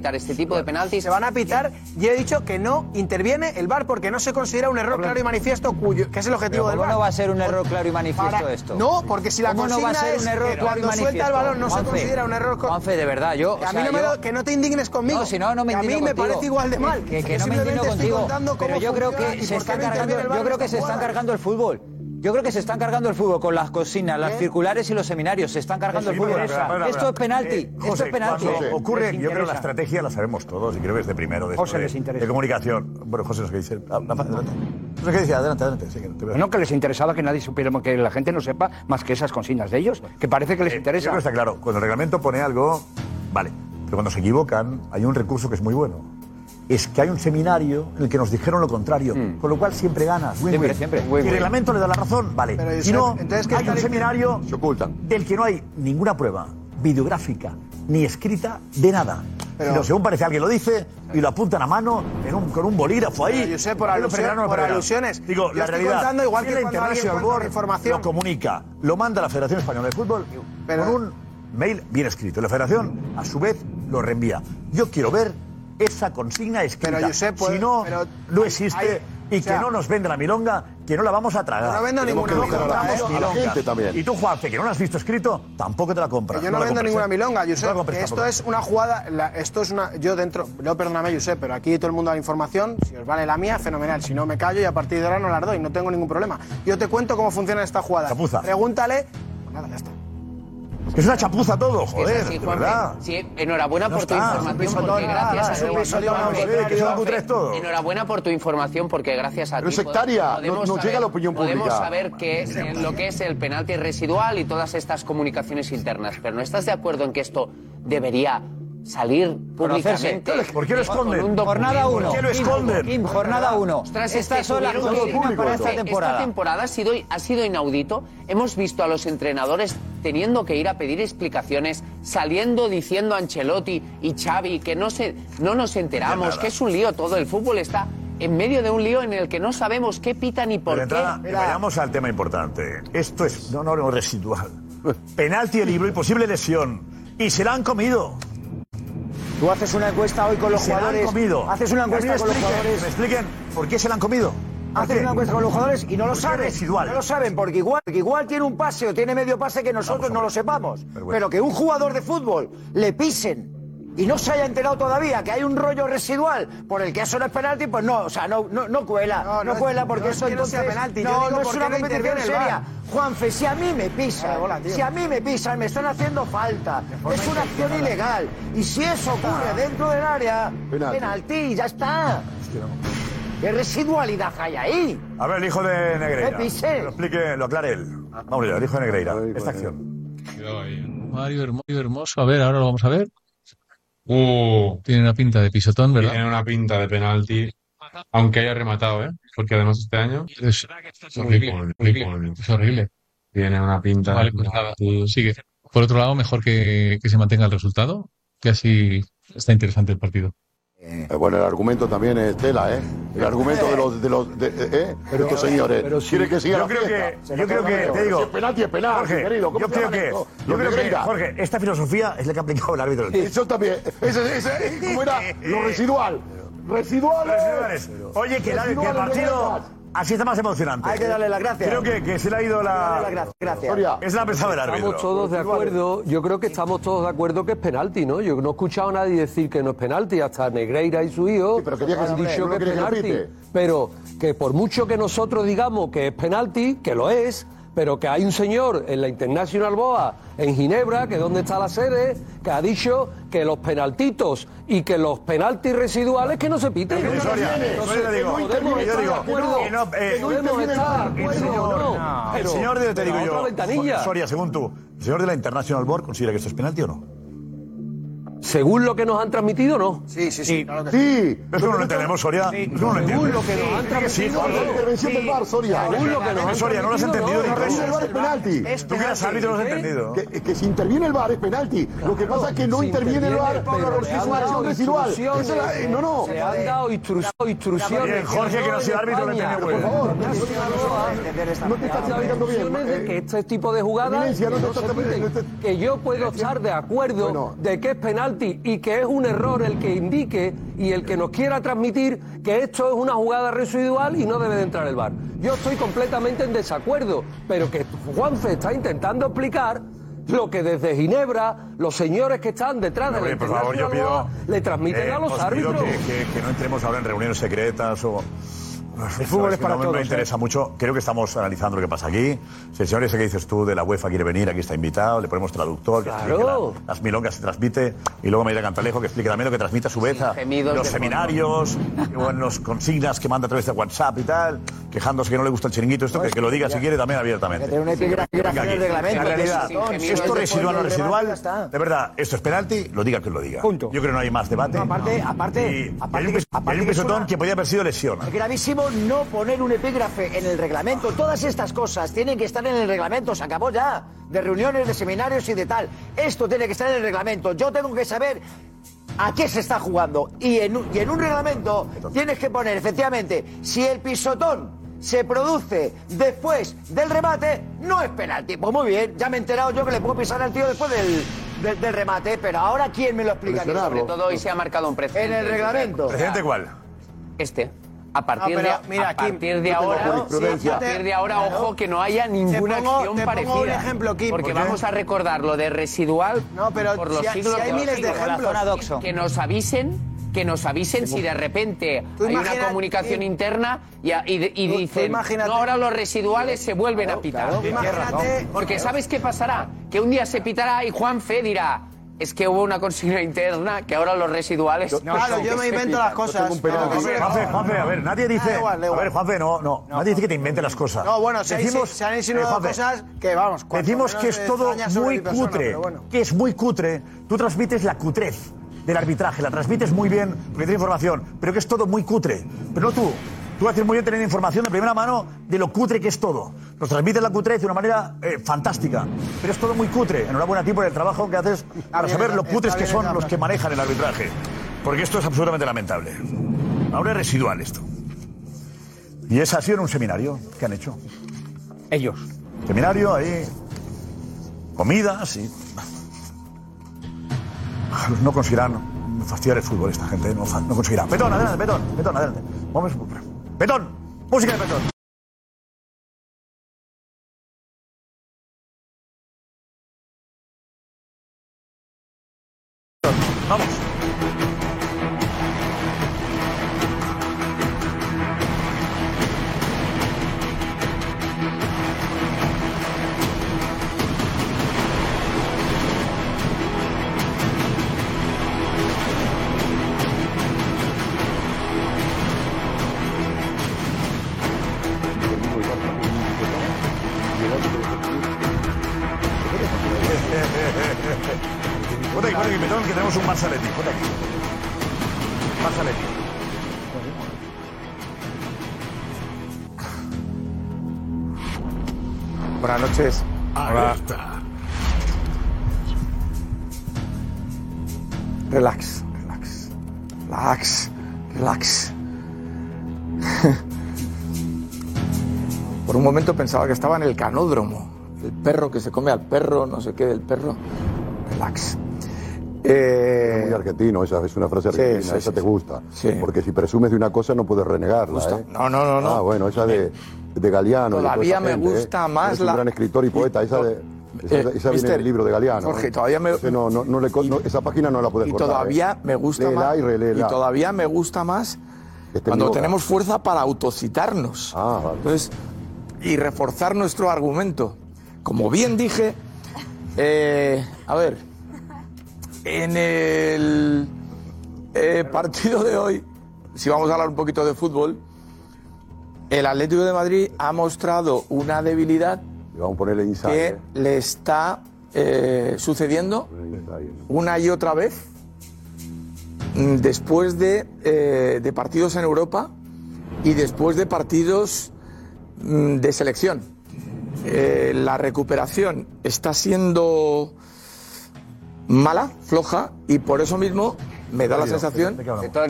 este tipo de penaltis. Se van a pitar y he dicho que no interviene el VAR porque no se considera un error claro y manifiesto cuyo, que es el objetivo del ¿Cómo VAR. no va a ser un error claro y manifiesto esto? No, porque si la ¿Cómo no va a consigna ser es un error que claro y cuando suelta manifiesto? el balón no se Juanfe, considera un error. Juanfe, de verdad, yo... Que a o mí sea, no, me yo- lo- que no te indignes conmigo. No, si no, no me Que a mí indigno me contigo. parece igual de mal. Que, que Yo no me indigno contigo. Pero yo creo que y se no cargando, yo creo que se están cargando el fútbol. Yo creo que se están cargando el fútbol con las consignas, las circulares y los seminarios. Se están cargando el fútbol. Esto es penalti. eh, Esto es penalti. ocurre, yo creo que la estrategia la sabemos todos y creo que es de primero de, José les interesa. de comunicación. Bueno, José, ¿nos qué dice? Adelante. No sé qué decía, adelante, adelante. sí, que. No, que les interesaba que nadie supiera, que la gente no sepa más que esas consignas de ellos, que parece que les Eh, interesa. yo creo que está claro. Cuando el reglamento pone algo, vale. Pero cuando se equivocan, hay un recurso que es muy bueno. Es que hay un seminario en el que nos dijeron lo contrario. Con lo cual siempre ganas. Win-win. Siempre, siempre. Y el reglamento le da la razón, vale. Pero, y Josep, no, entonces, ¿qué hay un seminario Se ocultan. del que no hay ninguna prueba videográfica ni escrita de nada. Pero- según parece alguien lo dice y lo apuntan a mano en un, con un bolígrafo ahí. Pero, Josep, por alusión- no por alusiones. Digo, Yo la estoy realidad. contando igual si que la cuando alguien International Board información. lo comunica, lo manda a la Federación Española de Fútbol con un mail bien escrito. La Federación, a su vez, lo reenvía. Yo quiero ver esa consigna escrita. Pero, Josep, si puede- no, pero no existe hay- y o sea- que no nos venda la milonga, que no la vamos a tragar. No vendo ninguna no milonga, ¿eh? A la milonga. gente también. Y tú, Juanfe, que no lo has visto escrito, tampoco te la compras. Yo No no, la vendo compres, ninguna ¿eh? milonga, la Josep. esto tampoco. es una jugada. la- esto es una. Yo dentro. No, perdóname, Josep, pero aquí todo el mundo da la información. Si os vale la mía, fenomenal. Si no, me callo y a partir de ahora no las doy. No tengo ningún problema. Yo te cuento cómo funciona esta jugada. Chapuza. Pregúntale. Pues nada, ya está. Es una chapuza todo, Es joder, así, de verdad. Sí, enhorabuena No por tu está, información, es un porque gracias nada, a es tu Juanfe, no, todo. Enhorabuena por tu información, porque gracias a Pero ti es sectaria, no- podemos no saber- llega a la opinión Podemos pública. saber qué es, eh, lo que es el penalti residual y todas estas comunicaciones internas, pero ¿no estás de acuerdo en que esto debería salir públicamente? ¿Por qué lo con esconden? un? Jornada 1. ¿Por qué lo esconden? Kim, jornada 1. Ostras, es Estas que son las consignas para esta Esta temporada. temporada ha sido, ha sido inaudito. Hemos visto a los entrenadores teniendo que ir a pedir explicaciones, saliendo diciendo a Ancelotti y Xavi que no, se, no nos enteramos, que es un lío todo. El fútbol está en medio de un lío en el que no sabemos qué pita ni por Pero qué. entrada, vayamos al tema importante. Esto es, no, no, no, residual. Penalti de libro y posible lesión. Y se la han comido. Tú haces una encuesta hoy con los se la han jugadores. comido. Haces una encuesta con los jugadores. me expliquen por qué se la han comido. ¿Por Hacen una encuesta con los jugadores y no lo ¿Por qué saben. residual? No lo saben, porque igual, porque igual tiene un pase o tiene medio pase que nosotros no lo sepamos. Pero que un jugador de fútbol le pisen y no se haya enterado todavía que hay un rollo residual por el que eso no es penalti, pues no, o sea, no, no, no cuela. No, No, no, cuela porque es eso entonces- penalti, yo No, digo no es una competición seria. Juanfe, si a mí me pisan, Ah, si a mí me pisan, me están haciendo falta. Es una acción ilegal. Y si eso ocurre dentro del área, Penalti. penalti, ya está. ¿Qué residualidad hay ahí? A ver, el hijo de Negreira. Que lo explique, lo aclare él. Vamos el hijo de Negreira. Esta acción. Mario Hermo- Mario Hermoso, a ver, ahora lo vamos a ver. Tiene una pinta de pisotón, ¿verdad? Tiene una pinta de penalti, aunque haya rematado, ¿eh? Porque además este año Es horrible, horrible, es horrible. tiene una pinta Vale, de pues nada, penalti. sigue. Por otro lado, mejor que, que se mantenga el resultado, que así está interesante el partido. Eh, bueno, el argumento también es tela, ¿eh? El argumento de los de los de, eh, de estos señores. pero sí. Quiere que siga Yo la creo fiesta. que- yo creo que, te digo, Si es penalti es penalti, Jorge, querido. ¿Cómo yo creo que, esto? yo creo que. Jorge, esta filosofía es la que ha aplicado el árbitro. Eso también. Ese, ese, ¿Cómo era? Lo residual. Residuales. Residuales. Oye, que, la- que el partido. Así está más emocionante. Hay que darle las gracias. Creo que, que se le ha ido la... Gracias. Es la pensado el árbitro. Estamos todos de acuerdo, yo creo que estamos todos de acuerdo que es penalti, ¿no? Yo no he escuchado a nadie decir que no es penalti, hasta Negreira y su hijo Sí, pero que han dicho que es que penalti. Pero que por mucho que nosotros digamos que es penalti, que lo es, pero que hay un señor en la International Boa en Ginebra, que es donde está la sede, que ha dicho que los penaltitos y que los penaltis residuales que no se piten. Pero que Soria, Entonces, digo, podemos yo digo, acuerdo, que no, eh, que podemos el estar señor, o no, el pero- señor de, te digo yo. Soria, según tú, el señor de la International Board considera que esto es penalti o no? Según lo que nos han transmitido, no. Sí, sí, sí. claro que Sí. Eso no lo entendemos, Soria. Eso no lo Según entiendes. lo que nos han Sí, transmitido, Jorge. La intervención del VAR, Soria. Según lo que nos han Soria, no lo has entendido no, tú. el VAR es penalti. Tú que eres árbitro no lo has entendido. Que, que si interviene el VAR es penalti. Lo que pasa es que no interviene el pero porque es una acción residual. eh, no, no. Le han dado instru- instrucciones. Bien, Jorge, que no ha sido árbitro, lo entendió muy bien. Por favor, No no te estás explicando bien. que este tipo de jugadas no no se no que yo puedo estar de acuerdo de que es penalti y que es un error el que indique y el que nos quiera transmitir que esto es una jugada residual y no debe de entrar el VAR. Yo estoy completamente en desacuerdo, pero que Juanfe está intentando explicar lo que desde Ginebra los señores que están detrás de la por favor, yo pido. Le transmiten eh, a los os pido árbitros. Que, que- que no entremos ahora en reuniones secretas o. El fútbol es para no, todos, No ¿eh? interesa mucho. Creo que estamos analizando lo que pasa aquí. Si el señor ese que dices tú de la UEFA quiere venir, aquí está invitado, le ponemos traductor, que Claro. explique la- las milongas se transmite, y luego me irá Cantalejo que explique también lo que transmite a su vez a los seminarios, o en los consignas que manda a través de WhatsApp y tal. quejándose que no le gusta el chiringuito, esto, que, que lo diga si quiere también abiertamente. Tener una aquí. reglamento. En realidad, esto no es residual o residual, ya de verdad, esto es penalti, lo diga que lo diga. Yo creo que no hay más debate. aparte- aparte- Y- y aparte hay un, que- aparte hay un que pisotón una- que podía haber sido lesión. Es gravísimo no poner un epígrafe en el reglamento. Todas estas cosas tienen que estar en el reglamento. Se acabó ya. De reuniones, de seminarios y de tal. Esto tiene que estar en el reglamento. Yo tengo que saber a qué se está jugando. Y en, un- y en un reglamento tienes que poner, efectivamente, si el pisotón se produce después del remate, no es penalti. Pues muy bien, ya me he enterado yo que le puedo pisar al tío después del, del- del remate. Pero ahora, ¿quién me lo explica? Sobre todo hoy se ha marcado un precedente. En el reglamento. ¿Presidente cuál? Este. A partir, No, pero de, mira, a Kim, partir de ahora, a partir de ahora, Claro. ojo que no haya ninguna pongo- acción te pongo parecida. un ejemplo, Kim. Porque vamos a recordar lo de residual No, pero por los si siglos si hay de miles de siglos. ejemplos. Que nos avisen que nos avisen si de repente hay una comunicación interna y, dicen no ahora los residuales se vuelven a pitar claro, porque sabes qué pasará que un día se pitará y Juan Fe dirá es que hubo una consigna interna que ahora los residuales Claro, yo me invento las cosas. pero que Juanfe, se- Juanfe, Juanfe, a ver, nadie dice. Da igual, da A igual. ver, Juanfe, no, no. Nadie dice que te invente las cosas. No, bueno, se, han- Decimos- se han insinuado eh, Juanfe, cosas que, vamos, Decimos que es todo muy persona, cutre, pero bueno. que es muy cutre. Tú transmites la cutrez del arbitraje, la transmites muy bien porque tienes información, pero que es todo muy cutre. Pero no tú. Tú haces muy bien tener información de primera mano de lo cutre que es todo. Nos transmites la cutrez de una manera eh, fantástica, pero es todo muy cutre. Enhorabuena a ti por el trabajo que haces para saber esa- lo cutres que son esa los que manejan el arbitraje. Porque esto es absolutamente lamentable. Ahora es residual esto. Y es así en un seminario que han hecho. Ellos. Seminario ahí. Comidas y. No conseguirán fastidiar el fútbol esta gente, no, no conseguirán. Petón, adelante, Petón, Petón, adelante. Vamos, Petón, música de Petón. Pensaba que estaba en el canódromo. El perro que se come al perro, no sé qué del perro. Relax. Eh, Muy argentino, esa es una frase Sí, argentina, sí, esa sí, te sí. gusta. Sí. Porque si presumes de una cosa no puedes renegarla. ¿eh? No, no, no, no. Ah, bueno, esa de, de Galeano. y de toda Todavía esa me gente, ¿eh? gusta más Eres un la- gran escritor y poeta, esa, de, esa, Eh, esa viene mister, en el libro de Galeano. Jorge, ¿eh? todavía me- no, no, no le esa página no la puedes y cortar. todavía ¿eh? me gusta Léela más y reléela. y todavía me gusta más Esté cuando tenemos fuerza para autocitarnos Ah, Entonces, y reforzar nuestro argumento como bien dije eh, a ver en el eh, partido de hoy si vamos a hablar un poquito de fútbol el Atlético de Madrid ha mostrado una debilidad Vamos a ponerle inside. que ¿eh? le está eh, sucediendo una y otra vez mm, después de, eh, de partidos en Europa y después de partidos de selección. Eh, la recuperación está siendo mala, floja, y por eso mismo me da la sensación...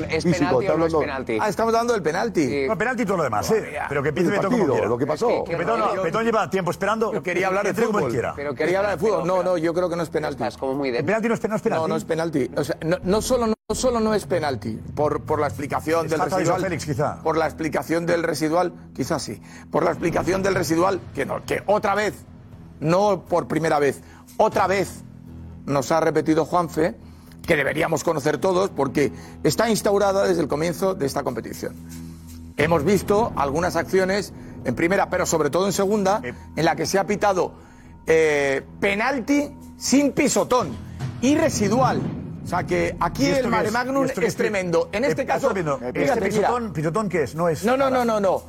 ¿Es penalti o no es penalti? Ah, estamos dando el penalti. No, penalti y todo lo demás, sí. Pero que empiece Betón como partido, quiera. lo que pasó. Es que Betón, no, Betón lleva tiempo esperando. Yo quería hablar de como fútbol. quiera. Pero quería hablar de fútbol. No, no, yo creo que no es penalti. como muy El penalti no es, es penalti. No, no es penalti. O sea, no, no solo, no, solo no es penalti por, por la explicación Es del de residual. Félix, quizá. Por la explicación del residual, quizás sí. Por la explicación del residual, que, no, que otra vez, no por primera vez, otra vez nos ha repetido Juanfe, que deberíamos conocer todos porque está instaurada desde el comienzo de esta competición. Hemos visto algunas acciones en primera, pero sobre todo en segunda, en la que se ha pitado eh, penalti sin pisotón y residual. O sea que aquí ¿Y esto el mare es? magnum ¿Y es, tremendo. En Eh, este caso, viendo, fíjate, ¿Este mira. pisotón, pisotón qué es? No es. No, no, no, no, no.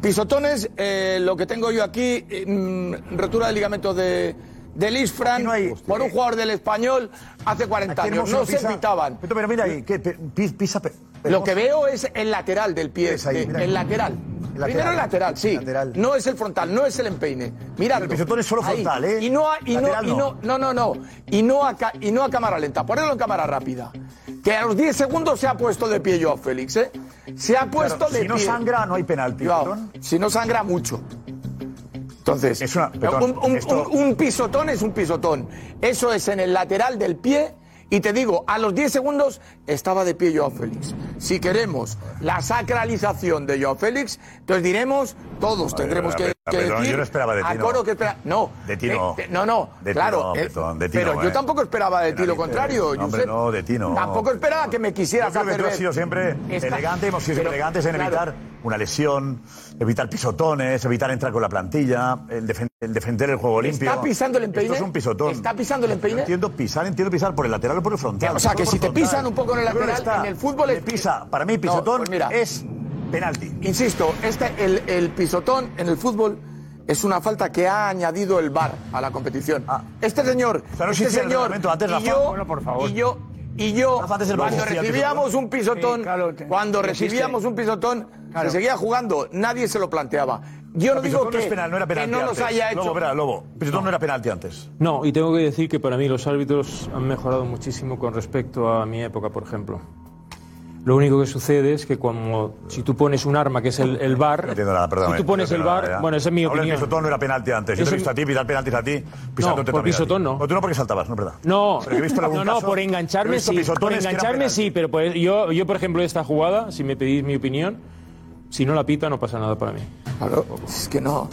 Pisotones, eh, lo que tengo yo aquí, eh, mm, rotura de ligamento de, del isfran por un jugador del español hace 40 Aquí años. No se pitaban. Pero, pero mira ahí, que pisa. Lo que veo es el lateral del pie. Ahí, eh, el lateral. El lateral. Primero el lateral, sí. No es el frontal, no es el empeine. Mira. El pisotón es solo frontal, ¿eh? Y no, a- y no, y no, no, no, no. Y no, a, y no a cámara lenta. Ponelo en cámara rápida. Que a los 10 segundos se ha puesto de pie Joao Félix, ¿eh? Se ha puesto Claro, de si no pie. sangra, no hay penalti. Joao, si no sangra mucho. Entonces, Es una- Petón, un, un- esto- un- un pisotón es un pisotón. Eso es en el lateral del pie. Y te digo, a los 10 segundos estaba de pie Joao Félix. Si queremos la sacralización de Joao Félix, entonces diremos, todos tendremos que, que decir. yo no esperaba de ti, no. que No, De ti no. eh, eh, no, no, De claro. no, eh, de pero yo eh. tampoco esperaba de ti lo contrario, No, hombre, Josep. no, de ti no. Tampoco esperaba que me quisieras Yo creo que tú has sido siempre elegante, hemos sido pero, elegantes en claro, evitar una lesión, evitar pisotones, evitar entrar con la plantilla, el, defen- el defender el juego limpio. ¿Está pisando el empeine? Esto es un pisotón. ¿Está pisando el empeine? Yo entiendo pisar, entiendo pisar por el lateral o por el frontal. O sea, que si te frontal. pisan un poco en el lateral, en el fútbol es- pisa. Para mí, No, pisotón pues mira. es penalti. Insisto, este, el, el pisotón en el fútbol es una falta que ha añadido el VAR a la competición. Este señor, sea, no este señor antes, y Rafa. yo, Bueno, por favor. y yo, y yo, Rafa, antes el cuando recibíamos pisotón. un pisotón, Sí, claro, te- cuando recibíamos un pisotón, Claro. se seguía jugando, nadie se lo planteaba. Yo no digo que, no es penal, no era que penalti no nos antes. haya hecho. Lobo, verá, Lobo. Pisotón no. era penalti antes. No, y tengo que decir que para mí los árbitros han mejorado muchísimo con respecto a mi época, por ejemplo. Lo único que sucede es que como si tú pones un arma que es el, el VAR, No entiendo nada, perdóname. si tú pones No el VAR, nada, bueno, esa es mi opinión. Pisotón no era penalti antes. Yo te he visto a ti pitar penaltis a ti, pisándote por ti. pisotón no. O tú no porque saltabas, no es verdad. No, Pero he visto algún no, no, caso- por engancharme sí. Por engancharme sí, pero pues yo, yo, por ejemplo, esta jugada, si me pedís mi opinión, si no la pita, no pasa nada para mí. Claro, es que no.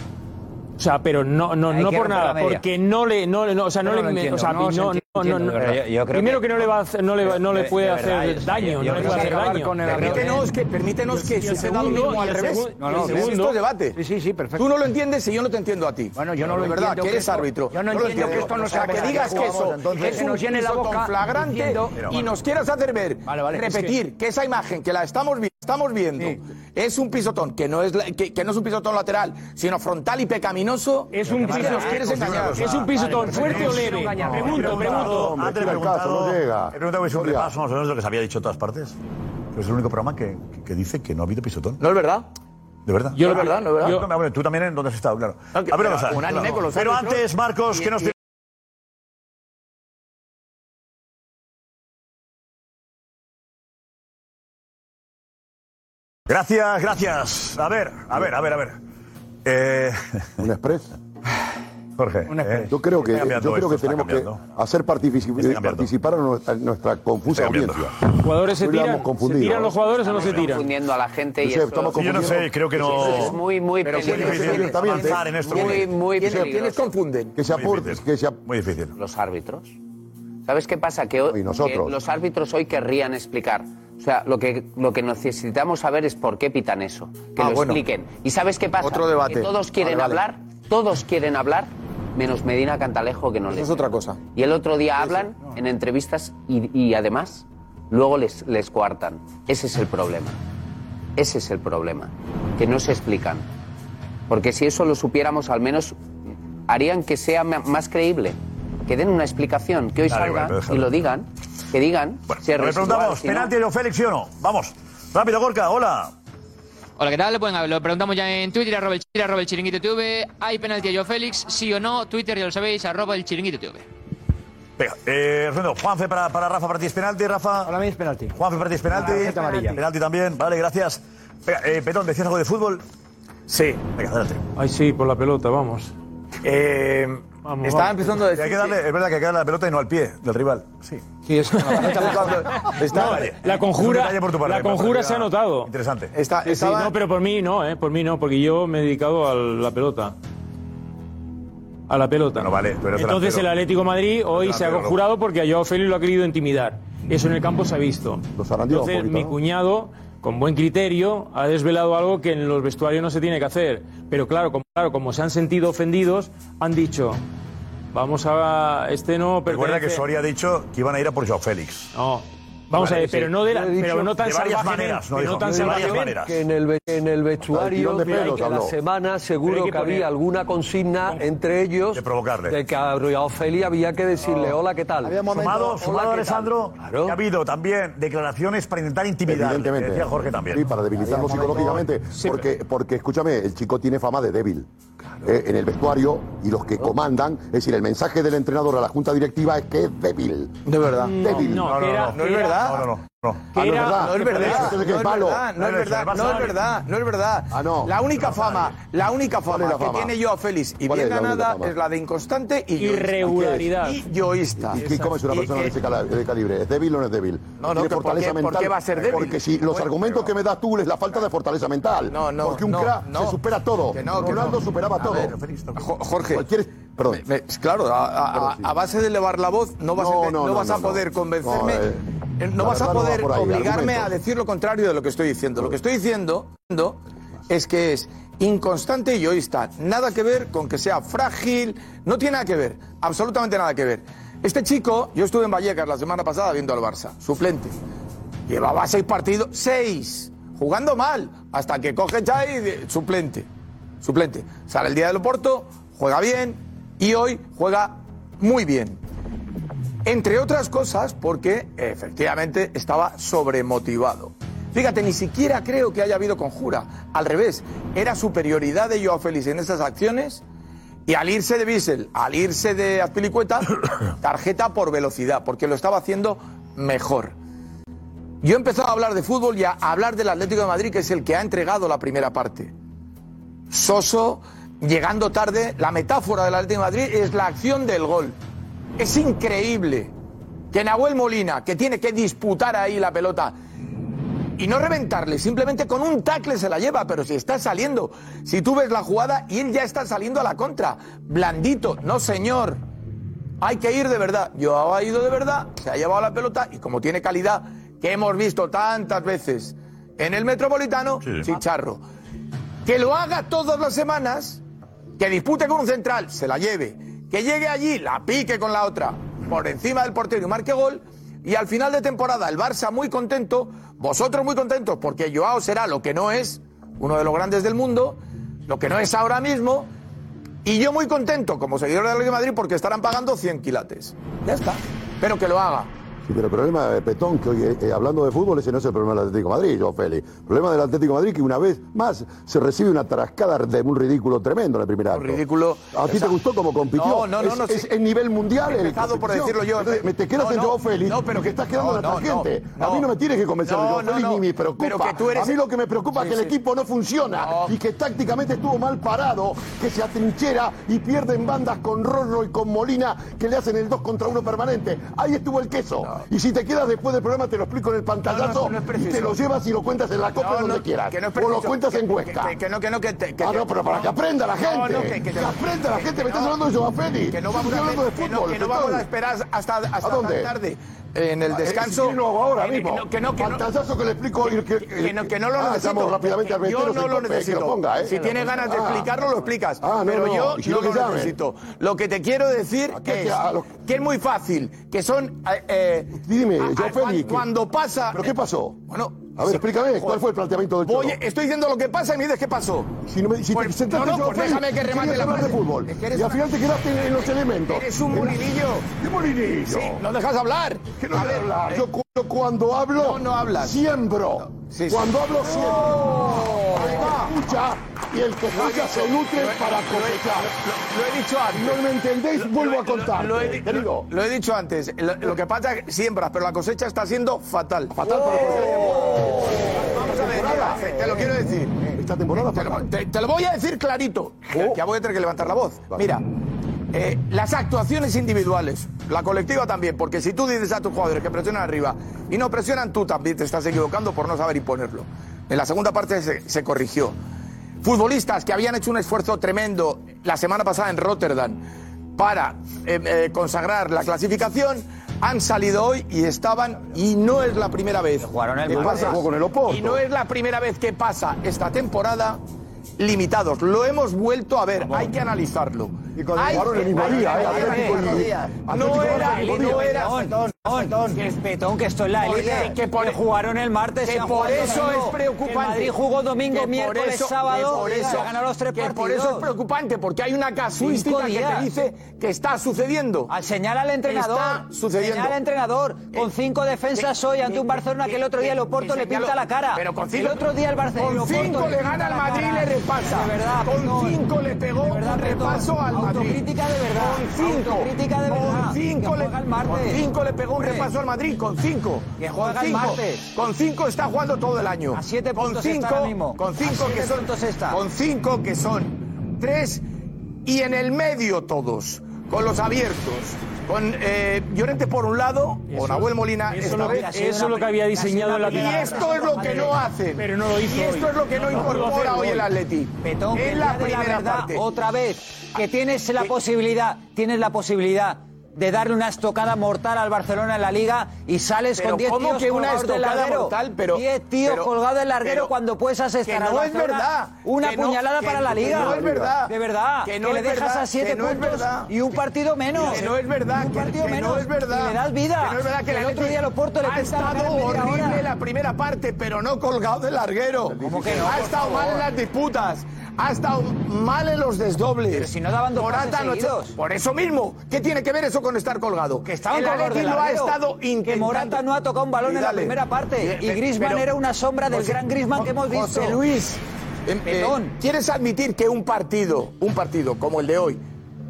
O sea, pero no, no, no por nada, porque no le, no, le- no, o sea, no, No, le, entiendo, o sea, no no, no, entiende, no, entiendo, no- de verdad. Yo- yo creo primero que, que- no le va a hacer, no le, no le de- puede de hacer daño, no le puede que hacer daño. Permítenos que, permítenos que suceda lo segundo- mismo al revés. No, no, segundo- es debate. Sí, sí, sí, perfecto. Tú no lo entiendes y yo no te entiendo a ti. Bueno, yo no lo De verdad, entiendo que eres árbitro. yo no entiendo que esto no sea, que digas que eso es que un nos llene la boca flagrante y nos quieras hacer ver, repetir que... esa imagen que la estamos, vi- estamos viendo es un pisotón, que no es, la- que, que no es un pisotón lateral, sino frontal y pecaminoso. Es un es que nos quieres engañar. Es un pisotón fuerte o leve. Pregunto, pregunto. Antes caso, preguntado, no llega. he preguntado que es un repaso más o menos de lo que se había dicho en todas partes. Pero es el único programa que, que dice que no ha habido pisotón. ¿No es verdad? De verdad. Yo- es verdad, no es verdad. Yo- bueno, tú también en donde has estado, claro. No, que- A ver, pero vamos a ver. unánime con los Pero antes, Marcos, Y- ¿qué nos y- Gracias, gracias. A ver, a ver, a ver, a ver. Eh, Un express. Jorge. eh, Yo creo que, yo creo que tenemos que cambiando. hacer partifici- Está cambiando. participar a nuestra, nuestra confusa audiencia. ¿Jugadores se tiran? ¿Se confundido, tiran ¿eh? los jugadores o no se Estamos tiran? confundiendo a la gente y Josep, eso estamos yo no sé, creo que no. es muy, muy Pero peligroso. avanzar en esto. Muy, muy ¿Quiénes, quiénes peligroso. confunden? Que se Muy aporte, difícil. que se Muy difícil. Los árbitros. ¿Sabes qué pasa? Que, hoy- Y nosotros. que los árbitros hoy querrían explicar. O sea, lo que, lo que necesitamos saber es por qué pitan eso. Que Ah, lo bueno. expliquen. ¿Y sabes qué pasa? Otro debate. Que todos quieren Vale, vale. hablar, todos quieren hablar, menos Medina Cantalejo que no Eso les. es otra cosa. Y el otro día hablan en entrevistas y, y además luego les, les coartan. Ese es el problema. Ese es el problema. Que no se explican. Porque si eso lo supiéramos, al menos harían que sea más creíble. Que den una explicación, que hoy Dale, salgan bueno, y lo digan. Que digan si es Le residual, preguntamos, si no. ¿penalti de Félix sí o no? Vamos. Rápido, Gorka, hola. Hola, ¿qué tal? Bueno, lo preguntamos ya en Twitter, arroba el, arroba el chiringuito TV. ¿Hay penalti a Joe Félix? ¿Sí o no? Twitter, ya lo sabéis, arroba el chiringuito TV. Venga, eh, Rendo, Juanfe para, para Rafa, para ti es penalti, Rafa. Para mí es penalti. Juanfe para ti es penalti. Tarjeta amarilla. Penalti también, vale, gracias. Venga, eh, Petón, ¿decías algo de fútbol? Sí. Venga, adelante. Ay, sí, por la pelota, vamos. Eh, Vamos, estaba vamos. empezando a decir. Hay que darle, es verdad que hay que darle la pelota y no al pie del rival. Sí. Sí, es- Está, Vale. La conjura, parte, la conjura se ha notado. Interesante. está, Sí, no, pero por mí no, ¿eh? Por mí no, porque yo me he dedicado a la pelota. A la pelota. Bueno, vale, tú eres Entonces delantero. el Atlético de Madrid hoy se ha conjurado porque a Joao Félix lo ha querido intimidar. Eso en el campo se ha visto. Entonces poquito, mi ¿no? cuñado, con buen criterio, ha desvelado algo que en los vestuarios no se tiene que hacer. Pero claro, como, claro, como se han sentido ofendidos, han dicho, vamos a... Este no Recuerda que pertenece- Soria ha dicho que iban a ir a por Joao Félix. No, Vamos a ver, Sí. pero no, de la- dicho- pero no tan de varias salvajemente, maneras, no no tan de varias maneras. Que en el, en el vestuario de de pelos la semana seguro que, poner- había alguna consigna entre ellos de provocarle. que a Félix había que decirle hola, ¿qué tal? Sumado, Hola, sumado. Alessandro, que ha habido también declaraciones para intentar intimidar. Evidentemente. Decía Jorge también. Sí, para debilitarlo psicológicamente. porque, porque, escúchame, el chico tiene fama de débil. eh, en el vestuario y los que comandan, es decir, el mensaje del entrenador a la junta directiva es que es débil. De verdad. Débil. No, que era- no que era- No, no, no. no. Que Ah, no es era- verdad. no es verdad, ¿qué no es verdad, no es verdad, no es verdad, no es verdad. Ah, no. La única fama, la única ¿Cuál fama que tiene Joao Félix y ¿Cuál bien ganada es la de inconstante y Irregularidad. Y yoísta. ¿Y qué- cómo es una Y- persona de y- ese calibre? ¿Es débil o no es débil? No, no, ¿Tiene fortaleza qué- por mental? qué va a ser débil? Porque si los argumentos que me das tú es la falta de fortaleza mental. No, no, Porque un crack se supera todo. Ronaldo superaba A todo. Jorge, perdón. me- me- claro, a, a- a- a base de elevar la voz no vas, No, a, no, no no, vas a no, no. poder convencerme, No, vas a verdad no va poder ahí, obligarme a decir lo contrario de lo que estoy diciendo. Lo que estoy diciendo es que es inconstante y yoísta. Nada que ver con que sea frágil, no tiene nada que ver, absolutamente nada que ver. Este chico, yo estuve en Vallecas la semana pasada viendo al Barça, suplente. Llevaba seis partidos, seis, jugando mal, hasta que coge Chai de- suplente. Suplente. Sale el día del Oporto, juega bien y hoy juega muy bien. Entre otras cosas porque efectivamente estaba sobremotivado. Fíjate, ni siquiera creo que haya habido conjura. Al revés, era superioridad de Joao Félix en esas acciones y al irse de Bissell, al irse de Azpilicueta, tarjeta por velocidad, porque lo estaba haciendo mejor. Yo he empezado a hablar de fútbol y a hablar del Atlético de Madrid, que es el que ha entregado la primera parte. Soso, llegando tarde, la metáfora del Atlético de Madrid es la acción del gol. Es increíble que Nahuel Molina, que tiene que disputar ahí la pelota y no reventarle, simplemente con un tackle se la lleva, pero si está saliendo, si tú ves la jugada y él ya está saliendo a la contra, blandito, no señor. Hay que ir de verdad. Yo ha ido de verdad, se ha llevado la pelota y como tiene calidad que hemos visto tantas veces en el Metropolitano, chicharro. Que lo haga todas las semanas, que dispute con un central, se la lleve, que llegue allí, la pique con la otra, por encima del portero y marque gol, y al final de temporada el Barça muy contento, vosotros muy contentos, porque Joao será lo que no es, uno de los grandes del mundo, lo que no es ahora mismo, y yo muy contento como seguidor del Real Madrid porque estarán pagando 100 quilates. Ya está. Pero que lo haga. Sí, pero el problema de Petón, que hoy, eh, hablando de fútbol, ese no es el problema del Atlético de Madrid, yo, Félix. El problema del Atlético de Madrid que una vez más se recibe una tarascada de un ridículo tremendo en el primer acto. ridículo. ¿A ti te gustó cómo compitió? No, no, no, Es, no, es sí. nivel mundial. He empezado por decirlo yo. Entonces, me te quedas No, en Joao Félix, no, pero que estás quedando en la no, a mí no me tienes que convencer no, Félix no. ni me preocupa. Pero que tú eres A mí lo que me preocupa es que el equipo no funciona y que tácticamente estuvo mal parado, que se atrinchera y pierden bandas con Rorro y con Molina que le hacen el 2 contra 1 permanente. Ahí estuvo el queso. Y si te quedas después del programa te lo explico en el pantallazo no y te lo llevas y lo cuentas en la copa donde quieras. que no es o lo cuentas en Huesca. Que, que no, que no, que... te- que Ah, no, pero para que aprenda la gente. Que, aprenda la gente. Me estás hablando de Joao Félix. Que no vamos a, hablando de que no, fútbol. que no Petón. vamos a esperar hasta, hasta ¿A dónde? tarde. En el descanso... eh, hago ahora mismo. Que no, que no, que le explico. Que, no, que no lo Ah, necesito. Rápidamente al yo no lo necesito. ¿eh? Si tienes ganas de Ah. explicarlo, lo explicas. Ah, no, pero yo no lo necesito. Lo que te quiero decir es que es muy fácil, que son... eh, Dime, cuan- Félix. Cuando pasa... ¿Pero qué pasó? Bueno... A ver, explícame, ¿cuál fue el planteamiento del Cholo? Oye, estoy diciendo lo que pasa y me dices qué pasó. Si, no me, si te sentaste no, no, Joao pues déjame que remate la hablar de fútbol. Es que eres y al una- final te quedaste en, los elementos. Eres un En- molinillo. ¿Qué molinillo? Sí, no dejas hablar. ¿Qué no A ver, hablar? eh, Yo, cu- yo cuando hablo, No, no hablas. siembro. Cuando hablo, siembro. Que escucha y el que escucha se nutre para cosechar. Lo he dicho antes. No me entendéis, vuelvo a contar. Lo he, lo- lo dicho antes. Lo, lo que pasa es que siembras, pero la cosecha está siendo fatal. Fatal para el Vamos a ver, mira, te lo quiero decir. Esta temporada Te lo, fatal. te- te lo voy a decir clarito. Oh. Ya voy a tener que levantar la voz. Mira, eh, las actuaciones individuales, la colectiva también, porque si tú dices a tus jugadores que presionan arriba y no presionan, tú también te estás equivocando por no saber imponerlo. En la segunda parte se, se corrigió. Futbolistas que habían hecho un esfuerzo tremendo la semana pasada en Rotterdam para eh, eh, consagrar la clasificación han salido hoy y estaban y no es la primera vez Jugaron el que Barça, pasa jugó con el Oporto. y no es la primera vez que pasa esta temporada limitados lo hemos vuelto a ver hay que analizarlo Y con Hay- jugaron el mismo hay- día, hay- ¿eh? Atlético No era, no era. Petón, que es Petón, que esto es la élite, que por- jugaron el martes, que por eso es preocupante. Madrid jugó domingo, miércoles, eso- sábado, por eso, los tres que partidos. por eso es preocupante, porque hay una casuística que te dice que está sucediendo. Al señala al entrenador. Está sucediendo. Señala al entrenador. Con cinco defensas hoy ante un Barcelona que el otro día el Oporto le pinta la cara. Pero con cinco, el otro día el Barcelona. el Con cinco le gana al Madrid y le repasa. De verdad, con cinco le pegó un repaso al Madrid. Autocrítica de verdad. Con cinco. Autocrítica de verdad. Con cinco le pegó un repaso al Madrid. Con cinco. Que juega Con el cinco. martes. Con cinco está jugando todo el año. A siete con puntos cinco, está ahora mismo. Con A cinco que siete son. está. Con cinco que son tres y en el medio todos. Con los abiertos. Con eh, Llorente por un lado, con Nahuel Molina eso esta lo vez. eso es lo que había diseñado en la Y esto es lo que no hacen. Pero no lo hizo Y esto hoy. es lo que no No incorpora hoy el. Atleti. Petón, el la primera verdad, parte. otra vez, que tienes la posibilidad, tienes la posibilidad de darle una estocada mortal al Barcelona en la Liga y sales Pero con 10 ¿cómo tíos que una colgados del larguero. mortal? Pero- 10 tíos pero- colgados del larguero pero- cuando puedes asestar que al no es verdad, Una que no- puñalada que- para la que Liga. no es verdad, De verdad. que Que, no le es dejas verdad, a 7 que no es puntos y un partido menos. Que no es verdad, Un que, partido que menos. no es verdad. Y le das vida. Que no es verdad que el otro día lo Porto le ha estado horrible la primera parte, pero no colgado del larguero. ¿Cómo que no, Ha estado mal en las disputas. Ha estado mal en los desdobles. Pero si no daban dos Morata pases no. Por eso mismo. ¿Qué tiene que ver eso con estar colgado? Que del lo ha estado Que. Morata no ha tocado un balón Y en la primera parte. Y eh, Griezmann pero- era una sombra del José- gran Griezmann que hemos visto. José Luis, em, eh. ¿quieres admitir que un partido, un partido como el de hoy,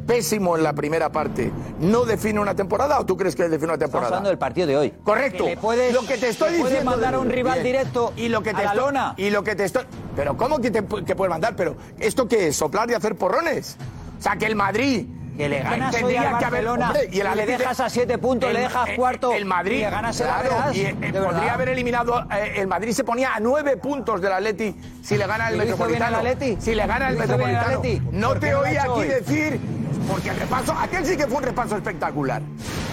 pésimo en la primera parte, no define una temporada o tú crees que define una Estamos temporada? hablando del partido de hoy. Correcto. Que le puedes- lo que te estoy le puedes diciendo mandar a un rival Bien. directo y lo que te a la estoy- lona. y lo que te estoy pero cómo que te que puedes mandar pero esto qué es soplar y hacer porrones o sea que el Madrid Que le ganas hoy al que haber- Barcelona hombre, y el y le Atleti- dejas a siete puntos, le dejas cuarto el Madrid y le ganas claro, y, eh, podría verdad. haber eliminado eh, el Madrid se ponía a nueve puntos del Atleti si le gana el ¿Y lo hizo bien Metropolitano Atleti? si le gana el ¿Lo hizo bien el Metropolitano Atleti? no ¿Por te oí aquí hoy? decir porque el repaso aquel sí que fue un repaso espectacular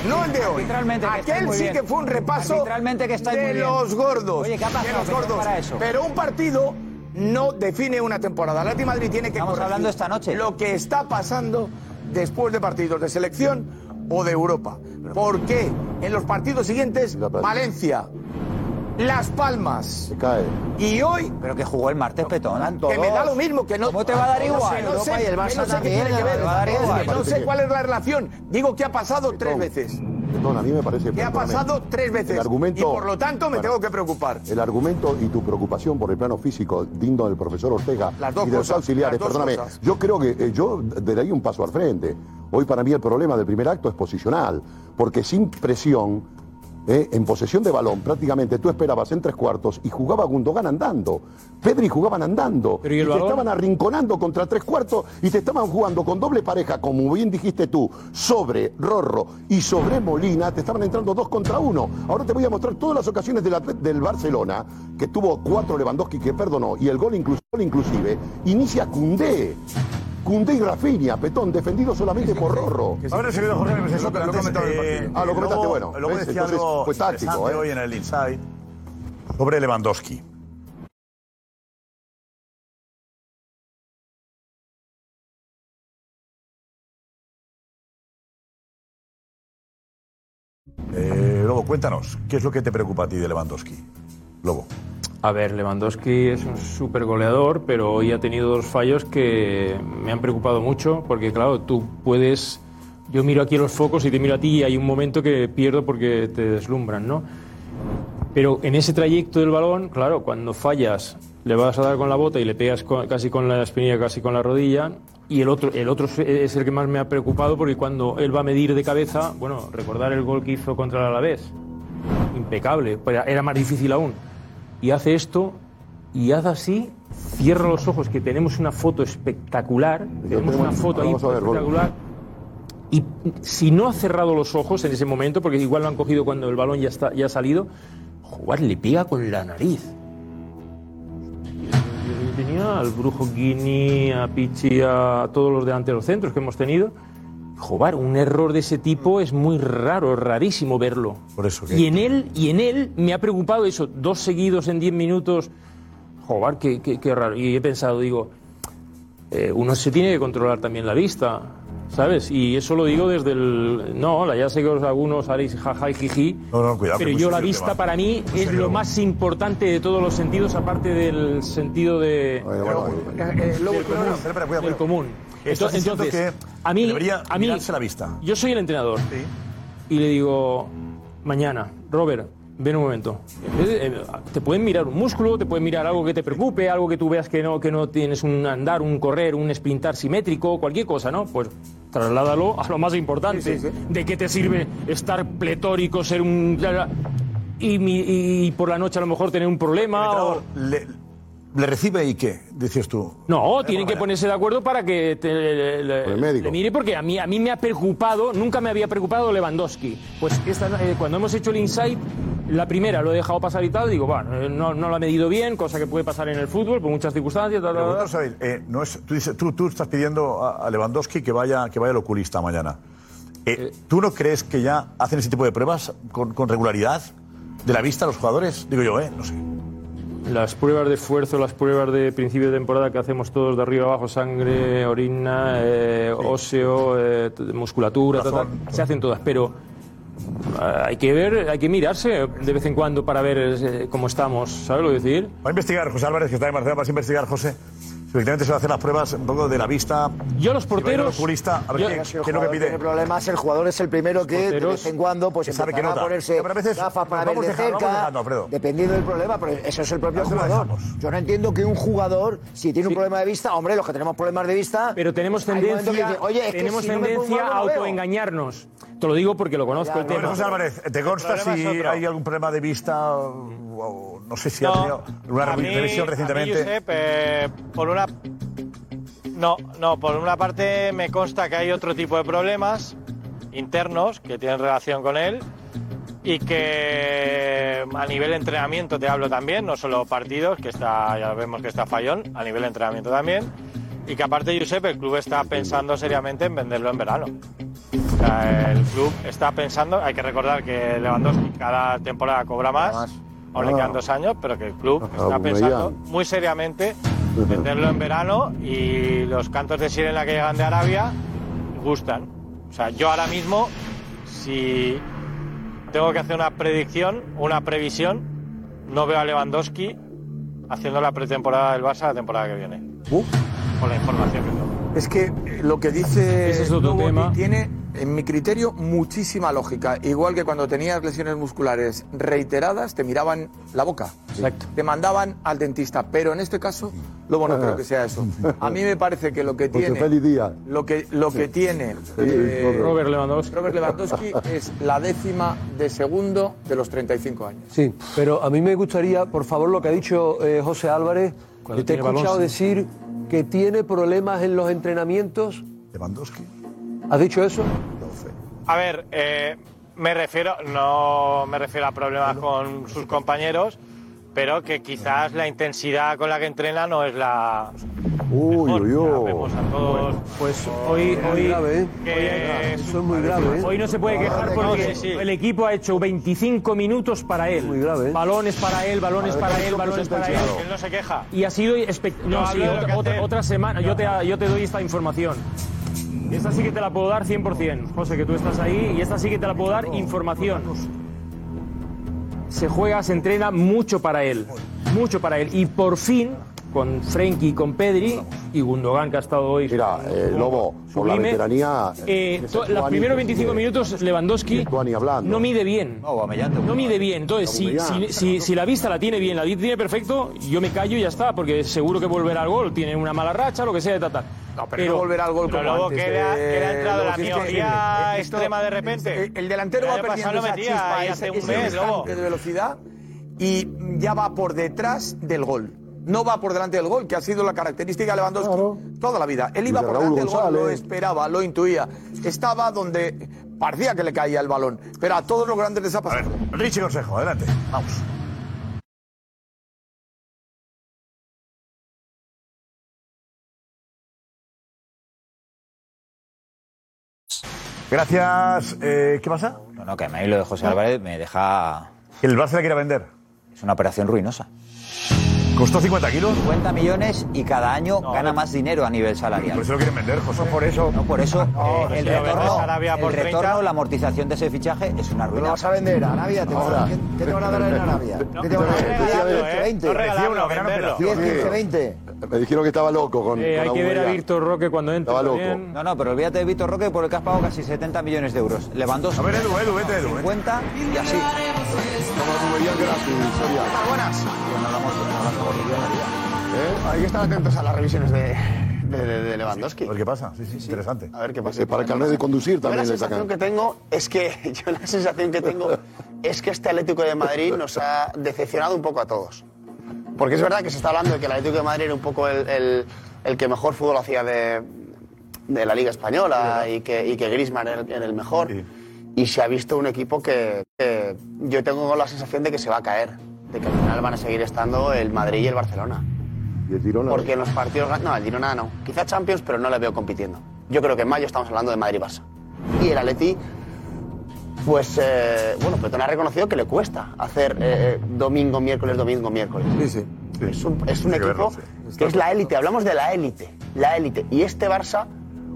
no el de hoy aquel sí que fue un repaso que estáis de los gordos Oye, ¿qué ha pasado, de los gordos para eso? pero un partido no define una temporada. De Madrid tiene que Estamos hablando esta noche. Lo que está pasando después de partidos de selección o de Europa. ¿Por qué? En los partidos siguientes, Valencia, Las Palmas Se cae. y hoy Pero que jugó el martes Petón. que me da lo mismo, que no. ¿Cómo te va a dar igual? sé, no sé, y el que Barça no sé qué también, tiene que ver. te va a dar igual. Que no sé cuál es la relación. Digo que ha pasado tres veces. Perdón, a mí me parece. Que ha pasado tres veces. El argumento, y por lo tanto me Bueno, tengo que preocupar. El argumento y tu preocupación por el plano físico digno del profesor Ortega Las dos y de los cosas, auxiliares, perdóname, cosas. yo creo que eh, yo daría un paso al frente. Hoy para mí el problema del primer acto es posicional, porque sin presión, eh, en posesión de balón, prácticamente tú esperabas en tres cuartos y jugaba Gundogan andando. Pedri jugaban andando. Pero ¿y te estaban arrinconando contra tres cuartos y te estaban jugando con doble pareja, como bien dijiste tú, sobre Rorro y sobre Molina, te estaban entrando dos contra uno. Ahora te voy a mostrar todas las ocasiones del, Barcelona, que tuvo cuatro Lewandowski que perdonó, y el gol inclu- gol inclusive, inicia Cundé. Cundé y Rafinha, Petón, defendido solamente por Rorro. A ver, enseguida, Jorge, me Lo- comentaba en el eh, partido. Ah, lo comentaste, luego- bueno. Luego decía Entonces, algo fue táctico, interesante ¿eh? hoy en el Inside sobre Lewandowski. Eh, Lobo, cuéntanos, ¿qué es lo que te preocupa a ti de Lewandowski? Lobo. A ver, Lewandowski es un súper goleador, pero hoy ha tenido dos fallos que me han preocupado mucho, porque claro, tú puedes... Yo miro aquí los focos y te miro a ti y hay un momento que pierdo porque te deslumbran, ¿no? Pero en ese trayecto del balón, claro, cuando fallas, le vas a dar con la bota y le pegas casi con la espinilla, casi con la rodilla. Y el otro, el otro es el que más me ha preocupado porque cuando él va a medir de cabeza, bueno, recordar el gol que hizo contra el Alavés, impecable, era más difícil aún. Y hace esto y hace así, cierra los ojos, que tenemos una foto espectacular, tenemos una foto ahí espectacular. Y si no ha cerrado los ojos en ese momento, porque igual lo han cogido cuando el balón ya, está, ya ha salido, jugar le pega con la nariz. Tenía al Brujo Guini, a Pichi, a todos los delanteros centros que hemos tenido. Joder, un error de ese tipo es muy raro, rarísimo verlo. Por eso que- Y en él, y en él me ha preocupado eso, dos seguidos en diez minutos. Joder, qué, qué- qué raro. Y he pensado, digo, eh, uno se tiene que controlar también la vista. ¿Sabes? Y eso lo digo desde el. No, la- ya sé que os- algunos haréis jaja y jiji. No, no, cuidado, Pero yo la vista tema. para mí Muy es lo más importante de todos los sentidos, aparte del sentido de. Eh, eh, Lobo, del común. espera, espera, cuidado, del común. Estás Entonces, que a mí, debería a mí, mirarse la vista. yo soy el entrenador. Y le digo, mañana, Robert, ven un momento. Eh, Te pueden mirar un músculo, te pueden mirar algo que te preocupe, algo que tú veas que no, que no tienes un andar, un correr, un sprintar simétrico, cualquier cosa, ¿no? Pues trasládalo a lo más importante. ¿De qué te sirve estar pletórico, ser un... Y, mi- y por la noche a lo mejor tener un problema o... Le, le recibe y qué? Dices tú. No, tienen que ponerse de acuerdo para que te- le, le- le mire, porque a mí, a mí me ha preocupado, nunca me había preocupado Lewandowski. Pues esta, eh, cuando hemos hecho el insight, la primera lo he dejado pasar y tal, digo, bueno, eh, no, no lo ha medido bien, cosa que puede pasar en el fútbol por muchas circunstancias. tal, tal, tal. sabéis, eh, no es, tú, dices, tú, tú estás pidiendo a, a Lewandowski que vaya, que vaya al oculista mañana. Eh, ¿Tú no crees que ya hacen ese tipo de pruebas con, con regularidad de la vista a los jugadores? Digo yo, ¿eh? No sé. Las pruebas de esfuerzo, las pruebas de principio de temporada que hacemos todos de arriba abajo, sangre, orina, eh, óseo, eh, musculatura, se hacen todas, pero eh, hay que ver, hay que mirarse de vez en cuando para ver eh, cómo estamos, ¿sabes lo que decir? Va a investigar José Álvarez, que está en Barcelona, vas a investigar, José. Si efectivamente se va a hacer las pruebas un poco de la vista. Yo los Si va a porteros- a ver yo- qué, Si el qué es lo que pide. tiene problemas, el jugador es el primero que de porteros vez en cuando pues sabe que empezará a nota. ponerse Pero a veces gafas para ver de dejando, cerca, dejando, dependiendo del problema, pero eso es el propio jugador. Yo no entiendo que un jugador, si tiene un problema de vista, hombre, los que tenemos problemas de vista, Pero tenemos tendencia, dicen, Oye, es que tenemos si no tendencia a no veo". autoengañarnos. Te lo digo porque lo conozco el Bueno, tema. José Álvarez, ¿te consta El problema si es hay algún problema de vista? o no sé si ha No, tenido una mí- revisión recientemente. Josep, eh, por una no, no, por una parte me consta que hay otro tipo de problemas internos que tienen relación con él y que a nivel de entrenamiento te hablo también, no solo partidos, que está ya vemos que está fallón, a nivel de entrenamiento también, y que aparte Josep, el club está pensando seriamente en venderlo en verano. O sea, el club está pensando, hay que recordar que Lewandowski cada temporada cobra más, le quedan dos años, pero que el club Ah, está pensando ya. muy seriamente venderlo en verano y los cantos de sirena que llegan de Arabia gustan. O sea, yo ahora mismo, si tengo que hacer una predicción, una previsión, no veo a Lewandowski haciendo la pretemporada del Barça la temporada que viene. Con la información que tengo. Es que lo que dice Ese es otro Lobo tema. tiene, en mi criterio, muchísima lógica. Igual que cuando tenías lesiones musculares reiteradas, te miraban la boca. Exacto. Te mandaban al dentista. Pero en este caso, Lobo no creo que sea eso. A mí me parece que lo que José tiene... Lo que, lo que tiene eh, Robert Lewandowski. Robert Lewandowski es la décima de segundo de los 35 años. Sí, pero a mí me gustaría, por favor, lo que ha dicho eh, José Álvarez, Cuando te he balón, escuchado sí. decir que tiene problemas en los entrenamientos. Lewandowski. ¿Has dicho eso? A ver, eh, me refiero, no me refiero a problemas con sus compañeros, pero que quizás la intensidad con la que entrena no es la. Uy, uy, uy. Todos. Pues hoy, Muy hoy, grave, ¿eh? que Eso es muy grave, ¿eh? Hoy no se puede quejar No, porque sí, sí. el equipo ha hecho 25 minutos para él. Muy grave, ¿eh? Balones para él, balones para él, balones para él. Él no se queja. Y ha sido espect- Yo No, sí, otra, otra- otra semana. Yo te, yo te doy esta información. Esta sí que te la puedo dar 100%. José, que tú estás ahí y esta sí que te la puedo dar información. Se juega, se entrena mucho para él. Mucho para él. Y por fin, con Frenkie y con Pedri y Gundogan, que ha estado hoy. Mira, eh, Lobo, por la veteranía. eh, de to- Sergio los primeros pues, 25 eh, minutos Lewandowski no mide bien. No, mide bien. Entonces, si, si, si, si la vista la tiene bien, la tiene perfecto, yo me callo y ya está, porque seguro que volverá al gol. Tiene una mala racha, lo que sea, tal, tal. No, pero, no volverá al gol Pero como luego antes. que le ha- de- que le ha entrado la si es que- miopía esto- extrema de repente. El, el delantero El va perdiendo esa metía chispa, ese, hace un ese mes, de velocidad y ya va por detrás del gol. No va por delante del gol, que ha sido la característica de Lewandowski toda la vida. Él iba por delante del gol, lo esperaba, lo intuía. Estaba donde parecía que le caía el balón. Pero a todos los grandes les ha A ver, pasado. Richie Consejo, adelante. Vamos. Gracias. Eh, ¿Qué pasa? No, no, que a mí lo de José Álvarez me deja. El Barça le quiere vender. Es una operación ruinosa. ¿Costó 50 kilos? 50 millones y cada año gana más dinero a nivel salarial. Por eso lo quieren vender, José. por eso. No, por eso No, eh, el si retorno, Arabia el por 30. retorno, la amortización de ese fichaje es una ruina. lo vas a vender a Arabia? ¿Te ¿Qué, qué te van a dar en Arabia? ¿Qué te van a dar? 10, 20. No regalarlo, una gran venderlo. operación. 10, 15, 20. Me dijeron que estaba loco con. Eh, hay con que ver a. Víctor Roque cuando entre. Estaba loco. también. No, no, pero olvídate de Víctor Roque por el que has pagado casi 70 millones de euros. Lewandowski. A ver, Edu, Edu, vete, Edu. vete. 50 y así. Como Aubameyang gratis, Soria. Buenas. ¿Eh? Hay que estar atentos a las revisiones de, de, de- de Lewandowski. A ver qué pasa. Sí, sí, interesante. A ver qué pasa. Eh, para el carnet de conducir Yo también la le sensación sacan. que tengo es que yo la sensación que tengo es que este Atlético de Madrid nos ha decepcionado un poco a todos. Porque es verdad que se está hablando de que el Atlético de Madrid era un poco el, el- el que mejor fútbol hacía de, de la Liga Española y que, y que Griezmann era, el- era el mejor. Y se ha visto un equipo que, que yo tengo la sensación de que se va a caer. De que al final van a seguir estando el Madrid y el Barcelona. Y el Girona. Porque en los partidos. No, el Girona no. Quizá Champions, pero no le veo compitiendo. Yo creo que en mayo estamos hablando de Madrid-Barça. Y el Atleti, pues, eh, bueno, Petón ha reconocido que le cuesta hacer eh, domingo, miércoles, domingo, miércoles. Sí, sí. Es un, es un equipo sí. que es la élite. Hablamos de la élite. La élite. Y este Barça,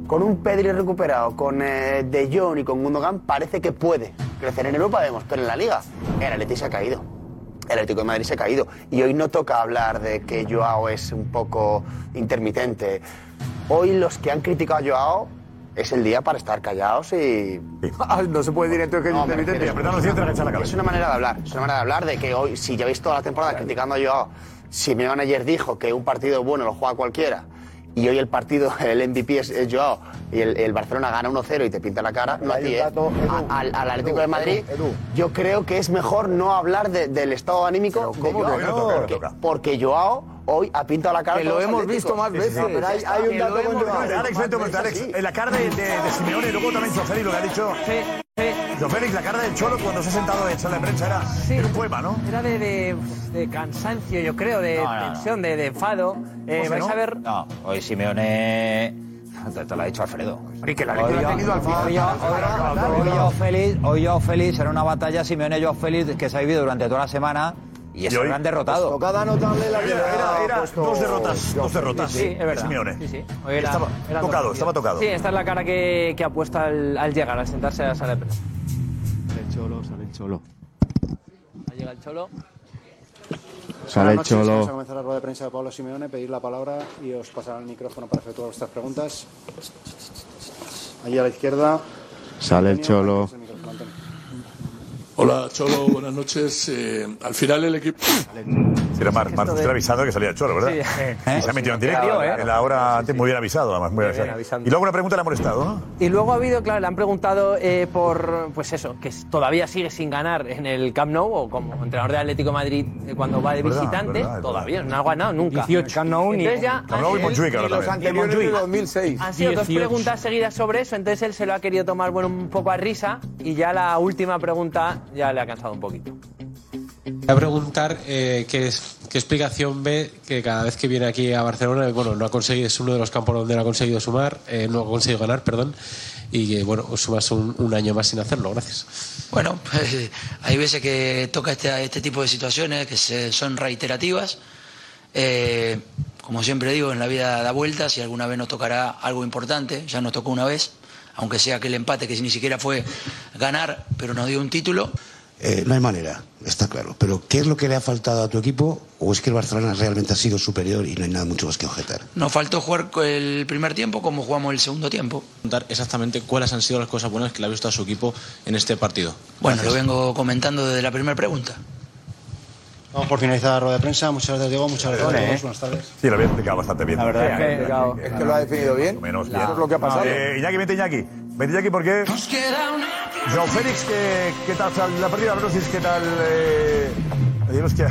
con un Pedri recuperado, con eh, De Jong y con Gundogan, parece que puede crecer. En Europa vemos, pero en la Liga, el Atleti se ha caído. El Atlético de Madrid se ha caído. Y hoy no toca hablar de que Joao es un poco intermitente. Hoy los que han criticado a Joao es el día para estar callados y... no se puede decir entonces que es No, intermitente. refiero- los dientes, agachar la es cabeza. una manera de hablar, es una manera de hablar de que hoy, si lleváis toda la temporada criticando a Joao, Simeone ayer dijo que un partido bueno lo juega cualquiera y hoy el partido, el MVP es, es Joao y el, el Barcelona gana 1-0 y te pinta la cara, no a ti, ¿eh? A- al, al Atlético de Madrid, yo creo que es mejor no hablar de- del estado anímico de ¿cómo Joao, que no? porque, porque Joao hoy ha pintado la cara Que lo hemos visto más veces. Sí, sí, pero hay, hay un dato con Joao. Alex, vete un momento, Alex. En la cara de, de, de Simeone y luego también Joferi lo que ha dicho. Don Félix, la cara del Cholo cuando se ha sentado en sala de prensa era, era un poema, ¿no? Era de, de, de cansancio, yo creo, de No, no, no. tensión, de, de enfado. Eh, vais ¿no? a ver. No, hoy Simeone. Te, te lo ha dicho Alfredo. Y que la Hoy lo ha yo- tenido al final. Hoy yo- yo Félix, hoy yo Félix era una batalla Simeone yo Félix que se ha vivido durante toda la semana y es Y hoy- un gran derrotado. Tocada notable la que Era, dos derrotas, dos derrotas. Sí, es verdad. Simeone. Sí, sí. Hoy era- estaba tocado, estaba tocado. Sí, esta es la cara que, que ha puesto al, al llegar, al sentarse a la sala de prensa. Sale el cholo, sale el cholo. Ha llegado el cholo. Sale el noches, Vamos a cholo. comenzar la rueda de prensa de Pablo Simeone, pedir la palabra y os pasarán el micrófono para efectuar vuestras preguntas. Allí a la izquierda. Sale el cholo. Hola, Cholo, buenas noches. Eh, al final el equipo... Sí, era Mar, Marcos, te ha avisado que salía Cholo, ¿verdad? Sí. Y se ha metido en directo. ¿eh? En la hora antes muy bien avisado, además. Muy bien bien avisado. Y luego una pregunta le ha molestado, ¿no? Y luego ha habido, claro, le han preguntado eh, por, pues eso, que todavía sigue sin ganar en el Camp Nou o como entrenador de Atlético de Madrid eh, cuando va de Verdad, visitante, verdad, todavía no ha ganado nunca. 18. Camp Nou ni Entonces ya Camp Nou y Montjuic ahora Y los también. anteriores de 2006. Han sido dos 18. preguntas seguidas sobre eso, entonces él se lo ha querido tomar bueno, un poco a risa y ya la última pregunta ya le ha cansado un poquito. Voy a preguntar eh, qué, es- qué explicación ve que cada vez que viene aquí a Barcelona, bueno, no ha conseguido, es uno de los campos donde no ha conseguido sumar, eh, no ha conseguido ganar, perdón, y que, bueno, os sumas un, un año más sin hacerlo. Gracias. Bueno, pues, hay veces que toca este, este tipo de situaciones que se- son reiterativas. Eh, como siempre digo, en la vida da vueltas y alguna vez nos tocará algo importante. Ya nos tocó una vez, aunque sea aquel empate que ni siquiera fue ganar, pero nos dio un título. Eh, no hay manera, está claro. Pero ¿qué es lo que le ha faltado a tu equipo? ¿O es que el Barcelona realmente ha sido superior y no hay nada mucho más que objetar? Nos faltó jugar el primer tiempo como jugamos el segundo tiempo. Contar exactamente cuáles han sido las cosas buenas que le ha visto a su equipo en este partido. Bueno, lo vengo comentando desde la primera pregunta. Vamos por finalizar la rueda de prensa. Muchas gracias, Diego. Muchas gracias a todos. ¿eh? Buenas tardes. Sí, lo había explicado bastante bien. La verdad es que, es que lo ha definido bien. Menos bien. Eso es lo que ha pasado. Eh, Iñaki, vente Iñaki. Vente Iñaki porque... Joao Félix, ¿qué, qué tal? La partida de Brosis, ¿qué tal? Eh... Dinos que...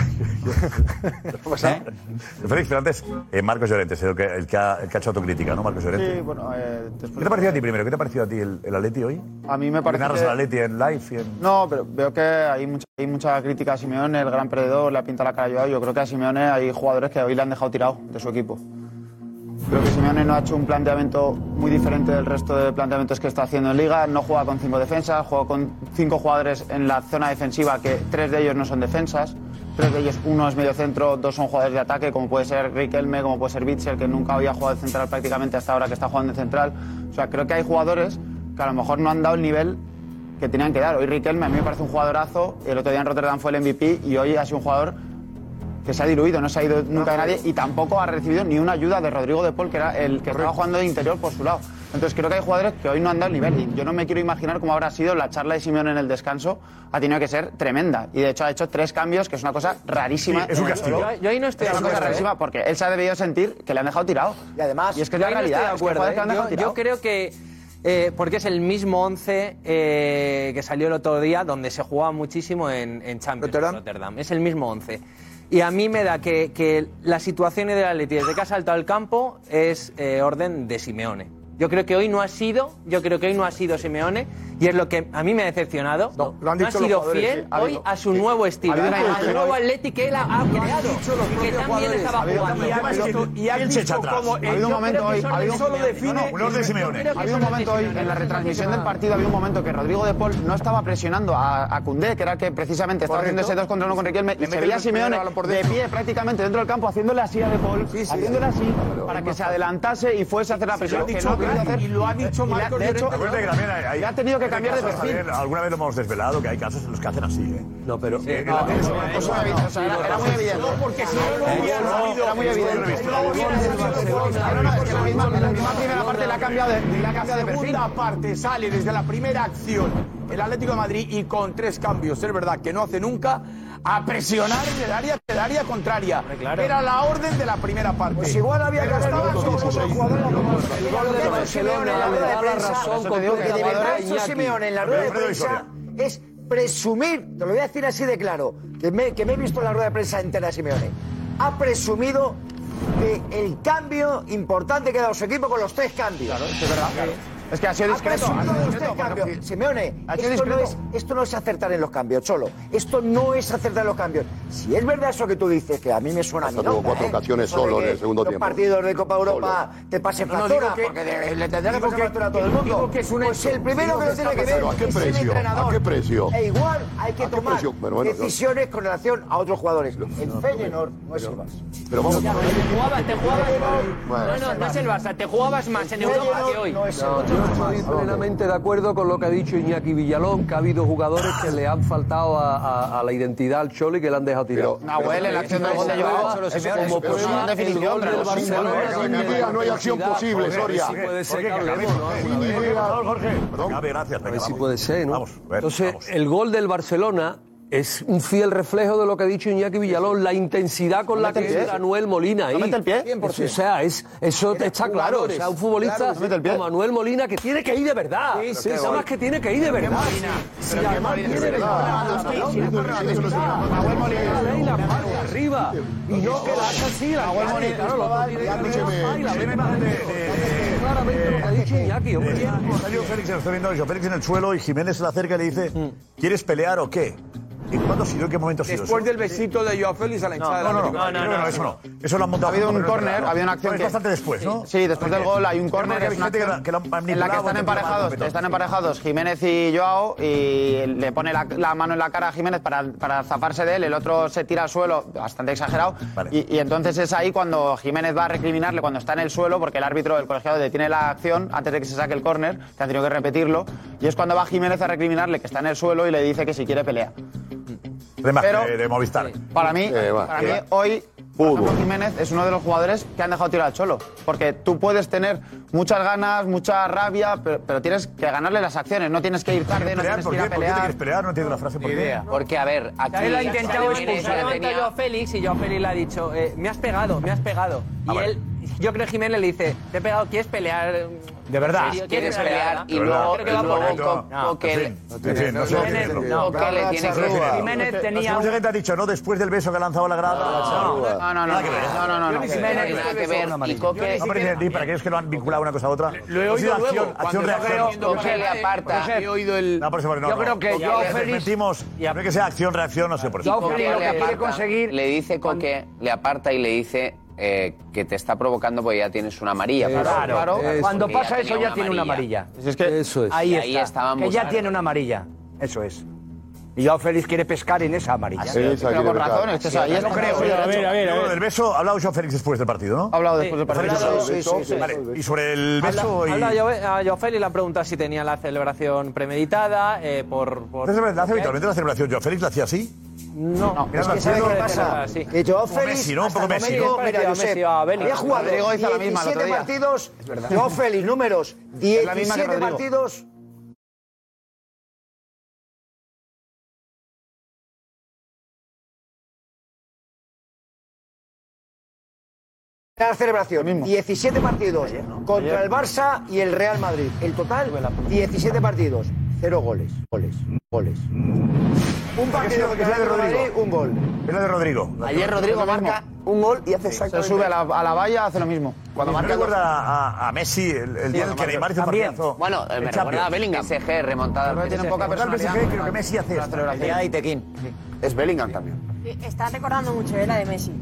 Félix, pero antes, eh, Marcos Llorente, el que, el que ha, el que ha hecho autocrítica, ¿no? Marcos Llorente. Sí, bueno, eh, ¿Qué te ha parecido a ti primero? ¿Qué te ha parecido a ti el, el Atleti hoy? A mí me parece narras que- el Atleti en live y en... No, pero veo que hay mucha, hay mucha crítica a Simeone, el gran perdedor, le ha pintado la cara a Joao. Yo creo que a Simeone hay jugadores que hoy le han dejado tirado de su equipo. Creo que Simeone no ha hecho un planteamiento muy diferente del resto de planteamientos que está haciendo en Liga. No juega con cinco defensas, juega con cinco jugadores en la zona defensiva, que tres de ellos no son defensas. Tres de ellos, uno es mediocentro, dos son jugadores de ataque, como puede ser Riquelme, como puede ser Bitzel, que nunca había jugado de central prácticamente hasta ahora, que está jugando de central. O sea, creo que hay jugadores que a lo mejor no han dado el nivel que tenían que dar. Hoy Riquelme a mí me parece un jugadorazo, el otro día en Rotterdam fue el MVP y hoy ha sido un jugador que se ha diluido, no se ha ido nunca de nadie y tampoco ha recibido ni una ayuda de Rodrigo de Paul, que era el que estaba jugando de interior por su lado. Entonces creo que hay jugadores que hoy no han dado el nivel. Y yo no me quiero imaginar cómo habrá sido la charla de Simeone en el descanso. Ha tenido que ser tremenda. Y de hecho ha hecho tres cambios, que es una cosa rarísima. Sí, es un castigo. Yo, yo, ahí no estoy es de acuerdo. Es una cosa rarísima ¿eh? porque él se ha debido sentir que le han dejado tirado. Y además, y es que es la realidad. No estoy de acuerdo, es que eh. que yo, yo, creo que. Eh, porque es el mismo 11 eh, que salió el otro día, donde se jugaba muchísimo en, en Champions. Rotterdam. Rotterdam. Es el mismo 11. Y a mí me da que, que la situación del Atleti desde que ha saltado al campo es eh, orden de Simeone yo creo que hoy no ha sido, yo creo que hoy no ha sido Simeone y es lo que a mí me ha decepcionado. No, no ha sido fiel hoy a su nuevo estilo, al nuevo, nuevo Atlético que él ha, ha y que también estaba jugando. Y, ha como ha un momento hoy, ha habido solo no, no, de Simeone. Ha un momento hoy en la retransmisión del partido había un momento que Rodrigo de Paul no estaba presionando a, a Cundé, que era que precisamente estaba haciendo ese 2 contra 1 con Riquelme y se veía a Simeone de pie prácticamente dentro del campo haciéndole así a de Paul, haciéndole así para que se adelantase y fuese a hacer la presión que podido hacer. Y lo ha dicho Marcos. De hecho, y ha tenido que cambiar de perfil. Alguna vez lo hemos desvelado que hay casos en los que hacen así, ¿eh? No, pero. Sí, no, no, no, era, era muy evidente. Si no lo hubiera muy evidente. La misma primera parte la ha cambiado de perfil. La segunda parte sale desde la primera acción el Atlético de Madrid y con tres cambios, es verdad que no hace nunca, a presionar en el área, el área contraria. Era la orden de la primera parte. Pues igual había gastado como un jugador El de Barcelona, en la rueda de prensa, que Simeone en la rueda de prensa es presumir, te lo voy a decir así de claro, que me, que me he visto en la rueda de prensa entera Simeone, ha presumido de el cambio importante que da su equipo con los tres cambios. Claro, es verdad, claro. Es que ha sido ah, discreto. Ha usted ah, discreto, cambio. Porque... Simeone, esto no, es, esto no, es, acertar en los cambios, Cholo. Esto no es acertar en los cambios. Si es verdad eso que tú dices, que a mí me suena Hasta a mi tuvo cuatro ¿eh? ocasiones solo en el segundo tiempo. partidos de Copa Europa solo. te pasen no, factura, no, que, porque le tendrá que pasar factura a todo el mundo. Que es un pues el primero que lo tiene que ver ¿a qué es precio? el entrenador. ¿A qué precio? E igual hay que tomar bueno, decisiones con relación a otros jugadores. En Feyenoord no es el Barça. Pero vamos te jugabas más. No, no, no es el Barça. Te jugabas más en Europa que hoy. No es estoy plenamente de acuerdo con lo que ha dicho Iñaki Villalón, que ha habido jugadores que le han faltado a, a, a la identidad al Choli que le han dejado tirado. Nahuel, en la acción del gol de Joao, como prueba, definición, del Barcelona. No hay acción posible, Soria. Puede ser. A ver si puede ser, ¿no? Entonces, el gol del Barcelona es un fiel reflejo de lo que ha dicho Iñaki Villalón, la intensidad con la que pie. es Manuel Molina ahí. Mete el pie. O sea, es, eso está claro. O sea, un futbolista como Manuel Molina que tiene que ir de verdad. Sí, sí. Más que tiene que ir de verdad. Manuel Molina. arriba. Y que la así. Manuel Molina. Eh, claramente lo que ha dicho eh, Iñaki. Eh, Félix, en el suelo y Jiménez la acerca y le dice, mm. ¿quieres pelear o qué? ¿En cuándo sido? ¿Qué momento sido? Después del besito de Joao Félix a la hinchada no, no, no, no, no, eso no. Eso lo han montado. Ha habido un córner, había una acción. Bastante después, ¿no? Sí, después del gol hay un córner. En la que están emparejados, están emparejados Jiménez y Joao y le pone la, mano en la cara a Jiménez para, zafarse de él, el otro se tira al suelo, bastante exagerado, y, entonces es ahí cuando Jiménez va a recriminarle cuando está en el suelo, porque el árbitro del colegiado detiene la acción antes de que se saque el córner, que han tenido que repetirlo, y es cuando va Jiménez a recriminarle que está en el suelo y le dice que si quiere pelea de, pero, de, de Movistar. Sí. Para mí, eh, va, para mí eh, hoy Ejemplo, Jiménez es uno de los jugadores que han dejado tirar al Cholo. Porque tú puedes tener muchas ganas, mucha rabia, pero, pero tienes que ganarle las acciones. No tienes que ir tarde, no tienes que ir a pelear. ¿Por qué te quieres pelear? No entiendo la frase. ¿por idea. Porque, a ver, aquí... Él ha intentado expulsar yo a Félix y yo a Félix le ha dicho, eh, me has pegado, me has pegado. Ah, y él, yo creo que Jiménez le dice, te he pegado, ¿quieres pelear? De verdad. Quieres pelear y luego le tiene que... Jiménez tenía... gente ha dicho, no, después del beso que ha lanzado la grada. No, no, no. No, no, no. Nada que ver. Y Coque... No, para aquellos que lo han vinculado una cosa a otra. Lo he oído luego. Acción, reacción. Coque le aparta. He oído el... No, por favor, no. Yo creo que yo feliz... Mentimos. No que sea acción, reacción, no sé por qué. Yo feliz lo que quiere conseguir... Le dice Coque, le aparta y le dice eh, que te está provocando porque ya tienes una amarilla. Eso, claro, Cuando pasa eso ya, tiene una amarilla. Es que eso es. Ahí, ahí estábamos. Que ya tiene una amarilla. Eso es. Y Joao Félix quiere pescar en esa amarilla. Sí, esa Pero con quiere razón, pescar. este es yo no creo. Oye, a ver, a ver, a ver. del beso, ha hablado Joao Félix después del partido, ¿no? Ha hablado después del partido. Sí, sí, sí, Vale. Y sobre el beso Habla, y... habla a Joao Félix, le han preguntado si tenía la celebración premeditada, eh, por... por ¿Hace hace habitualmente la celebración? ¿Joao Félix la hacía así? No, Mira, es que la ¿sabe haciendo- qué pasa? Sí. Que Joao Félix, Messi, ¿no? Un poco Messi, momento ¿no? es parecido a Josep, había jugado Rodrigo hizo la misma el otro 17 día. partidos. Joao Félix, números, la misma que 17 Rodrigo. partidos. La celebración, 17 partidos contra el Barça y el Real Madrid. El total, 17 partidos, 0 goles, goles, goles. Un partido que sea de contra el Rodrigo. Madrid, un gol. Es la de Rodrigo. Ayer Rodrigo marca un gol y hace Se sube a la, a la valla, hace lo mismo. Cuando ¿Me marca recuerda a, a Messi el, el día en el que Neymar hizo partidazo? Bueno, en me Champions? recuerda a Bellingham. PSG, remontada al tiene poca personalidad. PSG, creo que Messi hace La esto. celebración. y Tequín. Es Bellingham también. Está recordando mucho eh, la de Messi.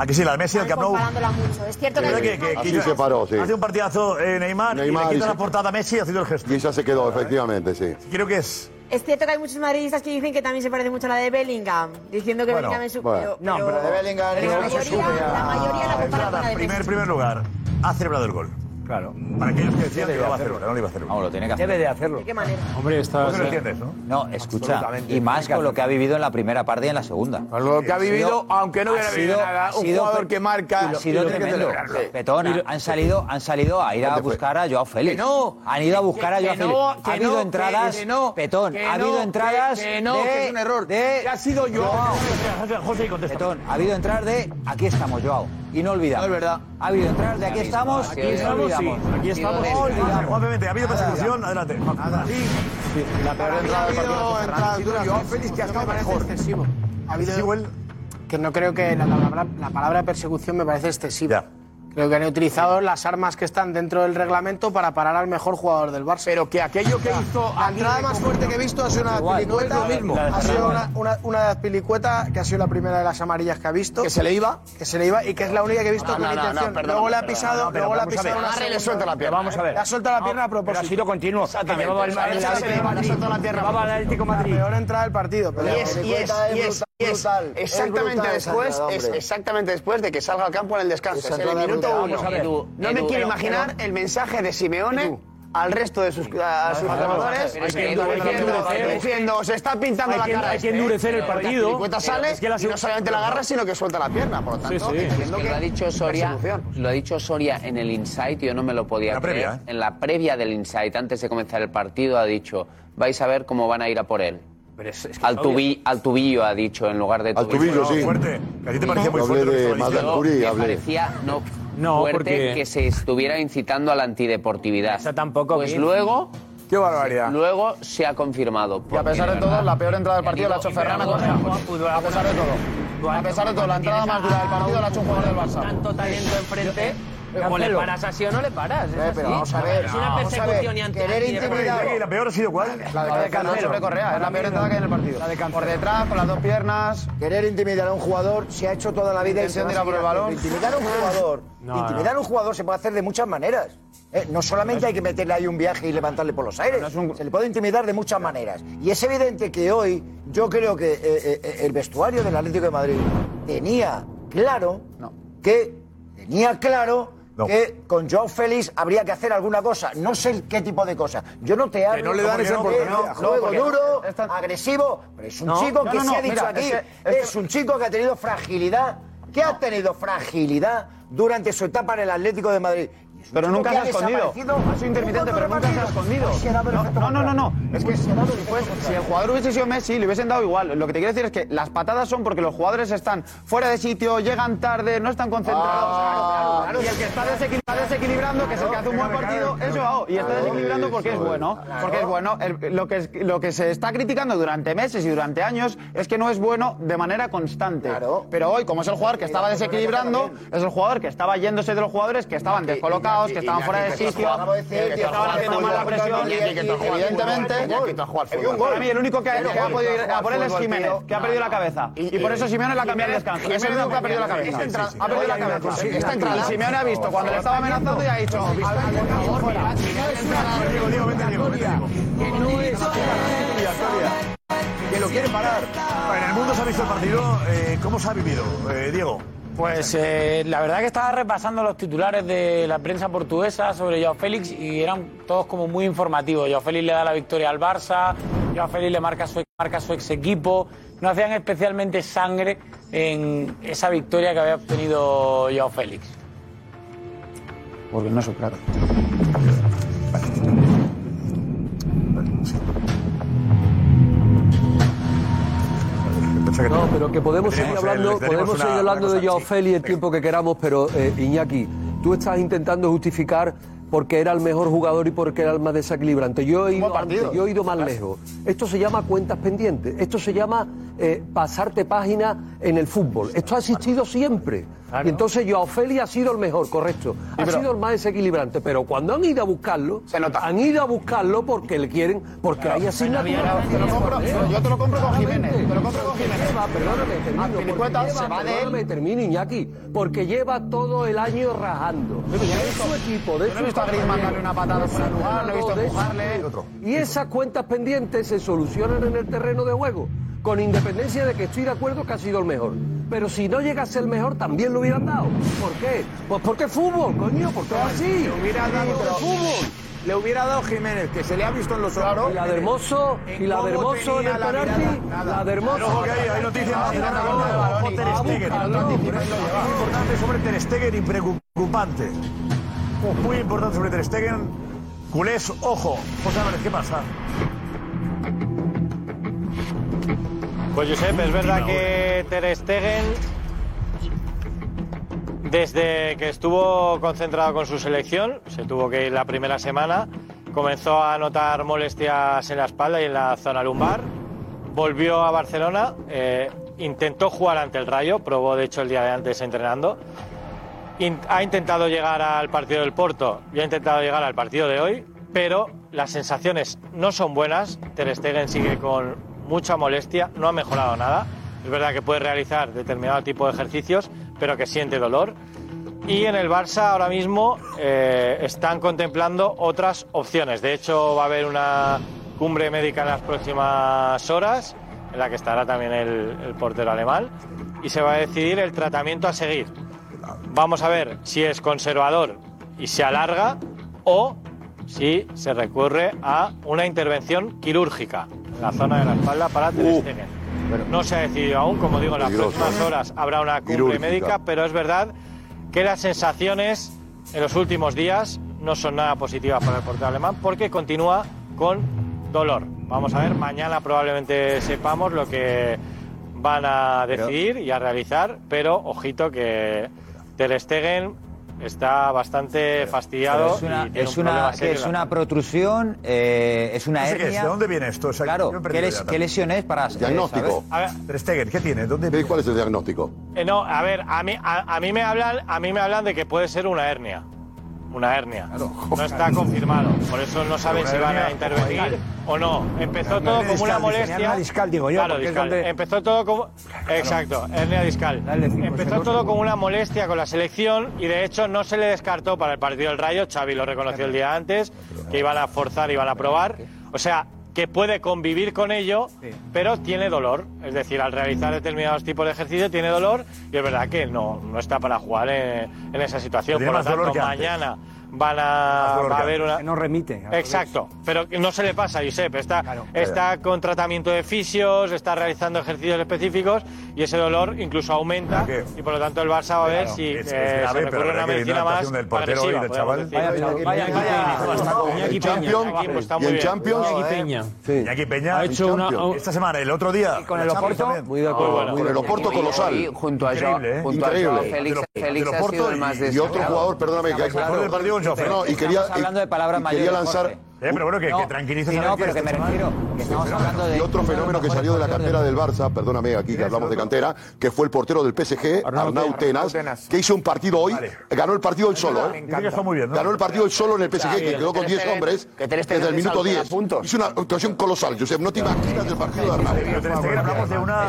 ¿A que sí? La de Messi, el Camp Nou. Mucho. Es cierto que, ¿Verdad hay que, que, Así que se paró, sí. Hace un partidazo eh, Neymar, Neymar y le y quita se- la portada a Messi haciendo el gesto. Y esa se quedó, efectivamente, sí. Creo que es... Es cierto que hay muchos madridistas que dicen que también se parece mucho a la de Bellingham, diciendo que Bueno, Bellingham es su... bueno. No, pero de Bellingham pero la se mayoría, la mayoría la compara con la de Primer, Messi. primer lugar, ha celebrado el gol. Claro. Para aquellos que decían que lo iba a hacerlo. hacer, no lo iba a hacer. Vamos, lo tiene que hacer. Debe de hacerlo. ¿De qué manera? Hombre, está... Tú que lo entiendes, ¿no? No, escucha. Y más con lo que ha vivido en la primera parte y en la segunda. Lo que ha vivido, aunque no hubiera ha vivido sido- nada, un jugador que marca. Ha sido tremendo. Petón, han salido, han salido a ir a buscar a Joao Félix. No, han ido a buscar a Joao no, Félix. ha habido no, entradas. no, Petón, ha no, habido entradas. que no, que es un error. Ha sido Joao. José, contesta. Petón, ha habido entradas de aquí estamos, Joao. Y no olvidamos. No es verdad. Ha habido entradas de aquí estamos Aquí estamos, sí. Aquí estamos. Sí, No sí. olvidamos. Juan Clemente, ¿ha habido persecución? Adelante. La peor entrada del partido. habido entradas duras. Joao Félix, que ha estado me parece mejor. excesivo. Ha habido Sí, que no creo que la palabra, la palabra persecución me parece excesiva. Creo que han utilizado las armas que están dentro del reglamento para parar al mejor jugador del Barça. Pero que aquello que hizo La entrada más fuerte que he visto ha sido una Igual, pilicueta. no mismo. Ha sido una, una, una pilicueta que ha sido la primera de las amarillas que ha visto. que se le iba. que se le iba y que es la única que he visto No, con no, intención. perdón, luego le ha pisado, luego le ha pisado le suelta la pierna. Vamos a ver. Le ha soltado la pierna a Pero ha propósito. sido continuo. Exactamente. Le Madrid. soltó la pierna. Llevaba el Atlético de La Madrid. peor entrada del partido. Y es, es, exactamente después, entrada, es hombre. exactamente después de que salga al campo en el descanso. Es en el minuto uno. No me quiero imaginar el mensaje de Simeone al resto de sus, a sus jugadores pero es que diciendo, se está pintando la cara. hay que este, endurecer el partido. Sale y no solamente la agarra, sino que suelta la pierna. Por lo tanto, lo ha dicho Soria, lo ha dicho Soria en el Insight, yo no me lo podía creer. ¿eh? En la previa del Insight, antes de comenzar el partido, ha dicho, vais a ver cómo van a ir a por él. Pero es- es que Al, tubi- al tubillo ha dicho en lugar de Al tubillo, sí. Fuerte. A ti te parecía muy Hablé fuerte lo que Curie, me hablé. parecía no, No, fuerte porque- que se estuviera incitando a la antideportividad. Eso tampoco, Pues Kim. luego, Qué barbaridad. luego se ha confirmado. Y a pesar de todo, la peor entrada del partido la ha hecho Ferran Correa. A pesar de todo. A pesar de todo, la entrada más dura del partido la ha hecho un jugador del Barça. Tanto talento enfrente. O le paras así o no le paras. es Eh, pero así. vamos a ver, Es una persecución y anti- querer antideportiva. intimidar. ¿Y la peor ha sido cuál? La de Cancelo sobre Correa, es la peor entrada que hay en el partido. Por detrás, con las dos piernas. Querer intimidar a un jugador se ha hecho toda la vida y se va a de por el balón. Intimidar a un jugador, No, intimidar a un jugador se puede hacer de muchas maneras. Eh, no solamente hay que meterle ahí un viaje y levantarle por los aires. Se le puede intimidar de muchas maneras. Y es evidente que hoy yo creo que eh, eh, eh, el vestuario del Atlético de Madrid tenía claro que tenía claro No. que con Joao Félix habría que hacer alguna cosa. No sé qué tipo de cosa. Yo no te hablo no le dan esa que oportunidad. porque duro, esta- agresivo, pero es un No, chico no, que no, se no, ha dicho mira, aquí, es que- que- un chico que ha tenido fragilidad, que ha tenido fragilidad durante su etapa en el Atlético de Madrid. Pero nunca se ha escondido. Ha sido intermitente, pero nunca se ha escondido. Pues No, no, no, no. Es que si el jugador hubiese sido Messi, le hubiesen dado igual. Lo que te quiero decir es que las patadas son porque los jugadores están fuera de sitio, llegan tarde, no están concentrados. Ah, Claro, y el que está, desequil- está desequilibrando, que es el que hace un buen partido, es Joao. Y está desequilibrando porque es bueno. Porque es bueno. Lo, que lo que se está criticando durante meses y durante años es que no es bueno de manera constante. Pero hoy, como es el jugador que estaba desequilibrando, es el jugador que estaba yéndose de los jugadores que estaban descolocados, que estaban fuera de sitio, que estaban haciendo mala presión. Evidentemente, para mí el único que, ha podido ir a por él es Jiménez, que ha perdido la cabeza. Y por eso Simeone la ha cambiado el descanso. Es el único que ha perdido la cabeza. Ha perdido la cabeza. Esta entrada. Y Simeone ha visto cuando le estaba amenazando y ha dicho... Que lo quiere parar. En el mundo se ha visto el partido. eh, ¿Cómo se ha vivido, eh, Diego? Pues eh, la verdad que estaba repasando los titulares de la prensa portuguesa sobre Joao Félix y eran todos como muy informativos. Joao Félix le da la victoria al Barça, Joao Félix le marca su, marca su ex equipo. No hacían especialmente sangre en esa victoria que había obtenido Joao Félix. Porque no es su No, pero que podemos seguir el- hablando, podemos una- seguir hablando de Joao Félix el tiempo que queramos, pero eh, Iñaki, tú estás intentando justificar porque era el mejor jugador y porque era el más desequilibrante. Yo he ido, antes, yo he ido más lejos. Esto se llama cuentas pendientes. Esto se llama eh, pasarte página en el fútbol. Esto ha existido siempre. Y entonces Joao Félix ha sido el mejor, correcto. Ha sido el más desequilibrante. Pero cuando han ido a buscarlo, han ido a buscarlo porque le quieren, porque hay asignaturas. Te lo compro- yo te lo compro con Jiménez. Te lo compro con Jiménez. lleva, perdóname, termino, lleva- se va de él. termino, Iñaki, porque lleva todo el año rajando. De su equipo, de Yo no he su visto a Griezmann darle una patada fuera de lugar, no he visto de- empujarle. Y esas cuentas pendientes se solucionan en el terreno de juego, con independencia de que estoy de acuerdo que ha sido el mejor. Pero si no llega a ser el mejor, también lo hubieran dado. ¿Por qué? Pues porque es fútbol, coño, porque es así. Le hubiera dado, es fútbol. le hubiera dado Jiménez, que se le ha visto en los ojos. Y la de Hermoso, y la de Hermoso en el penalti, la de Hermoso. Ojo que hay, hay noticias más importante sobre Ter Stegen y preocupante. Muy importante sobre Ter Stegen. Culés, ojo. José Álvarez, ¿qué pasa? Pues Josep, es verdad que Ter Stegen, desde que estuvo concentrado con su selección, se tuvo que ir la primera semana, comenzó a notar molestias en la espalda y en la zona lumbar, volvió a Barcelona, eh, intentó jugar ante el Rayo, probó de hecho el día de antes entrenando, In- ha intentado llegar al partido del Porto y ha intentado llegar al partido de hoy, pero las sensaciones no son buenas. Ter Stegen sigue con mucha molestia, no ha mejorado nada. Es verdad que puede realizar determinado tipo de ejercicios, pero que siente dolor. Y en el Barça ahora mismo eh, están contemplando otras opciones. De hecho, va a haber una cumbre médica en las próximas horas, en la que estará también el, portero alemán, y se va a decidir el tratamiento a seguir. Vamos a ver si es conservador y se alarga o si se recurre a una intervención quirúrgica la zona de la espalda para Ter Stegen. No se ha decidido aún, como digo, en las próximas horas habrá una cumbre médica, pero es verdad que las sensaciones en los últimos días no son nada positivas para el portero alemán porque continúa con dolor. Vamos a ver, mañana probablemente sepamos lo que van a decidir y a realizar, pero ojito que Ter Stegen está bastante fastidiado. Pero es una, y tiene es un una, problema que serio es en la una protrusión, eh, es una qué es, hernia. ¿de dónde viene esto? O sea, claro, ¿qué, les- qué lesión es para saber, Diagnóstico. Stegen, ¿qué tiene? ¿Dónde ¿Cuál es el diagnóstico? Eh, no, a ver, a mí, a, a mí me hablan, a mí me hablan de que puede ser una hernia. Una hernia. No está confirmado. Por eso no saben si van a intervenir o no. Empezó todo como una discal, molestia. hernia discal, digo yo, Claro, discal. donde- Empezó todo como. Exacto, hernia discal. Empezó todo como una molestia con la selección y de hecho no se le descartó para el partido del Rayo. Xavi lo reconoció el día antes, que iban a forzar, iban a probar. O sea, que puede convivir con ello, pero tiene dolor. Es decir, al realizar determinados tipos de ejercicio tiene dolor y es verdad que no, no está para jugar en, en esa situación. Por lo tanto, antes. Van a, dolor va a haber una... No remite, Exacto, pero no se le pasa, Josep. Está, está con tratamiento de fisios, está realizando ejercicios específicos y ese dolor incluso aumenta y por lo tanto el Barça va a ver Claro, si es- es eh, grave, se recurre a una medicina más del portero agresiva, y del chaval. Vaya, vaya, vaya. En Champions, está y en. Champions, Iñaki Peña. Iñaki Peña. Ha hecho una- esta semana, el otro día. con el Oporto, muy de acuerdo, Con el Oporto colosal. Junto a Joao, Increíble, ¿eh? a. Félix, Félix ha sido el más y, otro jugador, perdóname, que hablando del partido No, y quería, hablando de palabras y quería mayores, lanzar Jorge. Eh, pero bueno, que, No, que tranquilices sí, a no, pero que me refiero, que estamos hablando de... Y otro fenómeno que salió de la cantera del Barça, perdóname aquí que hablamos de cantera, que fue el portero del PSG, Arnau Tenas, que hizo un partido hoy, ganó el partido él solo, ¿eh? Dice que está muy bien, ¿no? Ganó el partido él solo en el PSG, que quedó con 10 hombres desde el minuto salta 10. puntos. Hizo una actuación colosal, Josep, no te imaginas del partido de Arnau. Pero hablamos de una...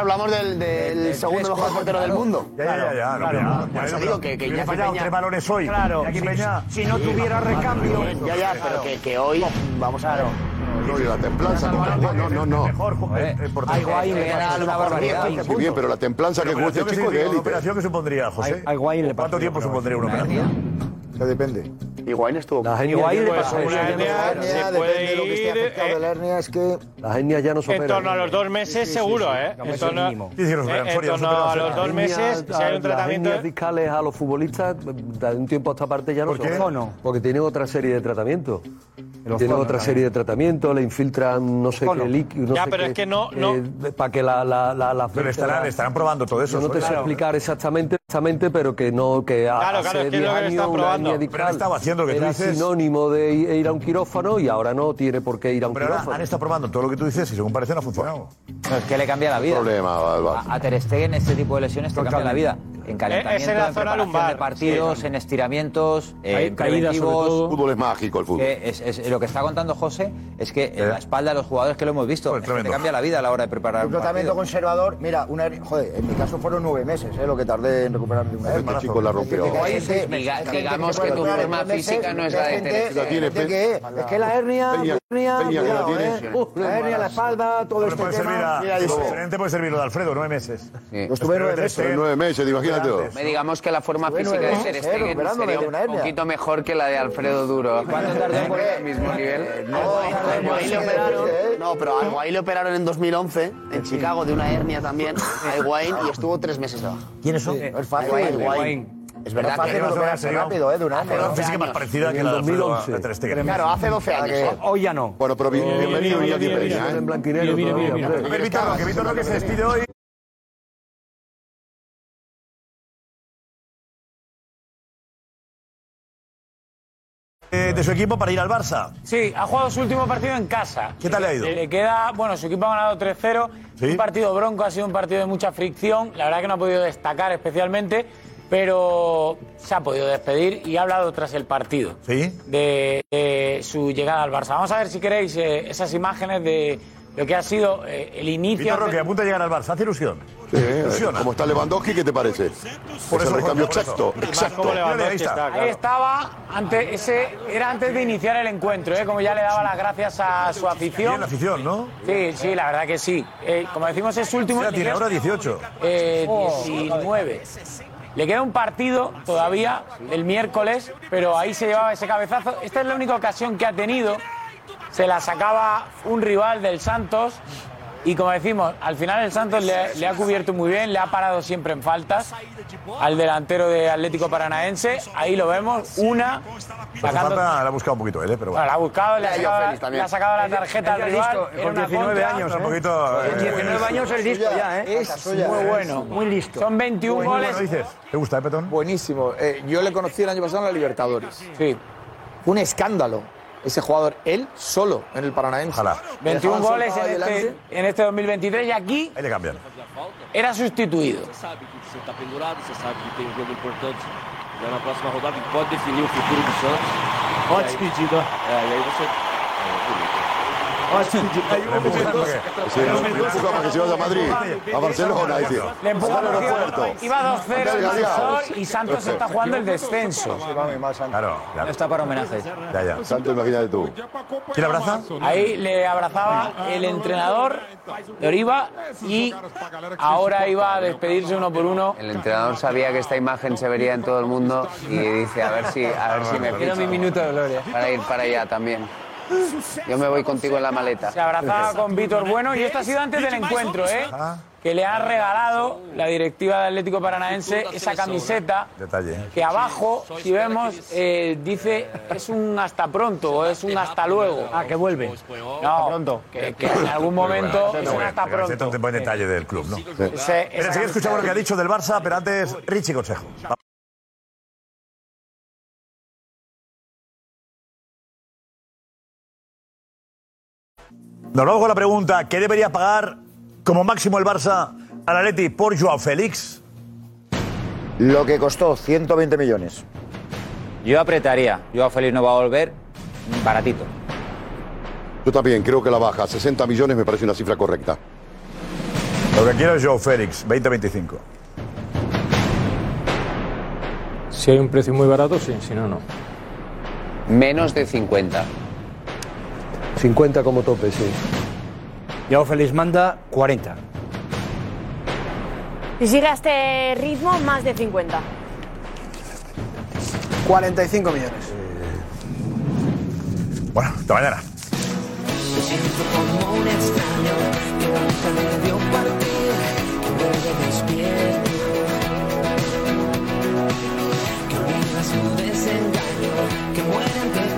Hablamos del, segundo mejor portero del mundo. Ya, ya, ya, ya. ya, por ya, eso ya, digo que- Peña- tres balones hoy. Claro. Si no tuviera recambio. Ya, ya, pero que, que hoy vamos a ver. No, y la templanza. No, no, no. no. Mejor, Higuaín le pasa una barbaridad. Bien, pero la templanza que juega este chico de ¿Una élite. operación que supondría, José? ¿Cuánto tiempo supondría una operación? Sea, depende. Higuaín estuvo. La hernia Higuaín le pasó eso. La hernia depende puede de lo que esté afectado eh, de la hernia, es que... Las hernias ya no se En torno a los dos meses, seguro, ¿eh? En torno, los eh, los a dos Las meses, si hay un Las tratamiento. hernias discales a los futbolistas, de un tiempo a esta parte ya no ¿Por se qué? Porque tienen otra serie de tratamientos. Zonos otra también. serie de tratamientos, le infiltran no sé qué líquido. No Ya, sé pero qué, es que no- no- para que la, la, la, las Pero estarán, estarán probando todo eso. Yo no te sé Soria. explicar exactamente, exactamente, pero que no, que Claro, hace claro, es que es 10 lo que están probando. Pero estaba haciendo lo que tú era dices. sinónimo de ir a un quirófano y ahora no tiene por qué ir a un Pero ahora quirófano. han estado probando todo lo que tú dices y según parece no ha funcionado. No, es que le cambia la vida. Problema, A, a Ter Stegen este tipo de lesiones te cambia la vida. En calentamiento, es en la en zona preparación lumbar, de partidos, en estiramientos, eh, en caídas, sobre preventivos. todo. El fútbol es mágico, el fútbol. Es- lo que está contando José es que en la espalda de los jugadores que lo hemos visto, Pues te cambia la vida a la hora de preparar Un un tratamiento partido. conservador, mira, una joder, en mi caso fueron nueve meses, ¿eh? lo que tardé en recuperarme de una hernia. Este chico la rompió. Digamos que tu forma física no es la de es que la hernia, Peña- hernia, Peña que la cuidado, tiene. ¿eh? La hernia, la espalda, todo este tema. a. Mira, digo, Excelente puede servir lo de Alfredo, nueve meses. Sí. Yo estuve nueve meses. Stegen- Nueve meses, imagínate. Digamos que la forma física de Ter eh, Stegen recuperándome sería un poquito mejor que la de Alfredo Duro. ¿Cuánto tardó en mismo nivel? No, no, pero a Higuaín le operaron en 2011 en Chicago de una hernia también a Higuaín y estuvo tres meses de baja. ¿Quiénes son? No es fácil. Es verdad fácil que no operarse sería- rápido, ¿eh? De una Hace hernia. Una 12 física más parecida que la de Alfredo 2011. a Ter Stegen. Claro, hace 12 años. ¿eh? Hoy ya no. Bueno, pero bien- bienvenido ¿eh? hombre. A ver, Víctor Roque, Víctor Roque se despide hoy. De su equipo para ir al Barça. Sí, ha jugado su último partido en casa. ¿Qué tal le ha ido? Le queda, bueno, su equipo ha ganado 3-0. Sí. Un partido bronco, ha sido un partido de mucha fricción. La verdad que no ha podido destacar especialmente, pero se ha podido despedir y ha hablado tras el partido Sí. de, de su llegada al Barça. Vamos a ver si queréis eh, esas imágenes de lo que ha sido eh, el inicio. Víctor Roque, apunta a llegar al Barça. Hace ilusión. Sí, Ilusiona. como está Lewandowski, ¿qué te parece? Por es eso, el exacto. Exacto. ahí está. estaba, antes, ese, era antes de iniciar el encuentro, ¿eh? como ya le daba las gracias a su afición. Bien la afición, ¿no? Sí, sí, la verdad que sí. Eh, como decimos, es su último. Ya tiene ahora 18. Eh, 19. Le queda un partido todavía el miércoles, pero ahí se llevaba ese cabezazo. Esta es la única ocasión que ha tenido. Se la sacaba un rival del Santos. Y como decimos, al final el Santos le, le ha cubierto muy bien, le ha parado siempre en faltas al delantero de Atlético Paranaense. Ahí lo vemos, una sacando. falta la ha buscado un poquito él, ¿eh? pero Bueno, bueno. la ha buscado, le ha sacado, le ha sacado la tarjeta al rival. con una 19 contra. años, Un ¿eh? poquito. eh, 19 años es listo ya, ¿eh? Es muy bueno. Muy listo. Son 21 Muy goles. bueno, dices. ¿Te gusta, eh, Petón? Buenísimo. Eh, yo le conocí el año pasado en la Libertadores. Sí. Un escándalo. Ese jugador, él solo en el Paranaense. Ojalá. 21 Dejaban goles en este, delante. en este 2023 y aquí Ahí le cambian. era sustituido. Você sabe Sí, no, empuja para que se vaya a Madrid, a Barcelona, dice. Le empujó al aeropuerto. Iba 2-0 el Anda defensor desgraciado. y Santos está jugando el descenso. Claro, claro. Está para homenaje. Ya, ya. Santo, imagínate tú. ¿Quién abraza? Ahí le abrazaba el entrenador de Oriba y ahora iba a despedirse uno por uno. El entrenador sabía que esta imagen se vería en todo el mundo y dice, a ver si, a ver si me Quiero ficho mi minuto de gloria. para ir para allá también. Yo me voy contigo en la maleta. Se abrazaba con Víctor Bueno y esto ha sido antes del encuentro, ¿eh? Que le ha regalado la directiva de Atlético Paranaense esa camiseta Detalle. que abajo, si vemos, eh, dice es un hasta pronto o es un hasta luego. Ah, que vuelve. No, pronto. Que, que en algún momento es un hasta pronto. un buen detalle del club, ¿no? Mira, esa enseguida escuchamos lo que ha dicho del Barça, pero antes, Richie Consejo. Nos vamos con la pregunta, ¿qué debería pagar como máximo el Barça al Atleti por Joao Félix? Lo que costó 120 millones. Yo apretaría. Yo a Félix no va a volver baratito. Yo también creo que la baja, 60 millones me parece una cifra correcta. Lo que quiero es Joao Félix, 20-25. Si hay un precio muy barato, sí, si no, no. Menos de 50. 50 como tope, sí. Yao Félix manda 40. Si sigue a este ritmo, más de 50. 45 millones. Eh. Bueno, hasta mañana. que mueren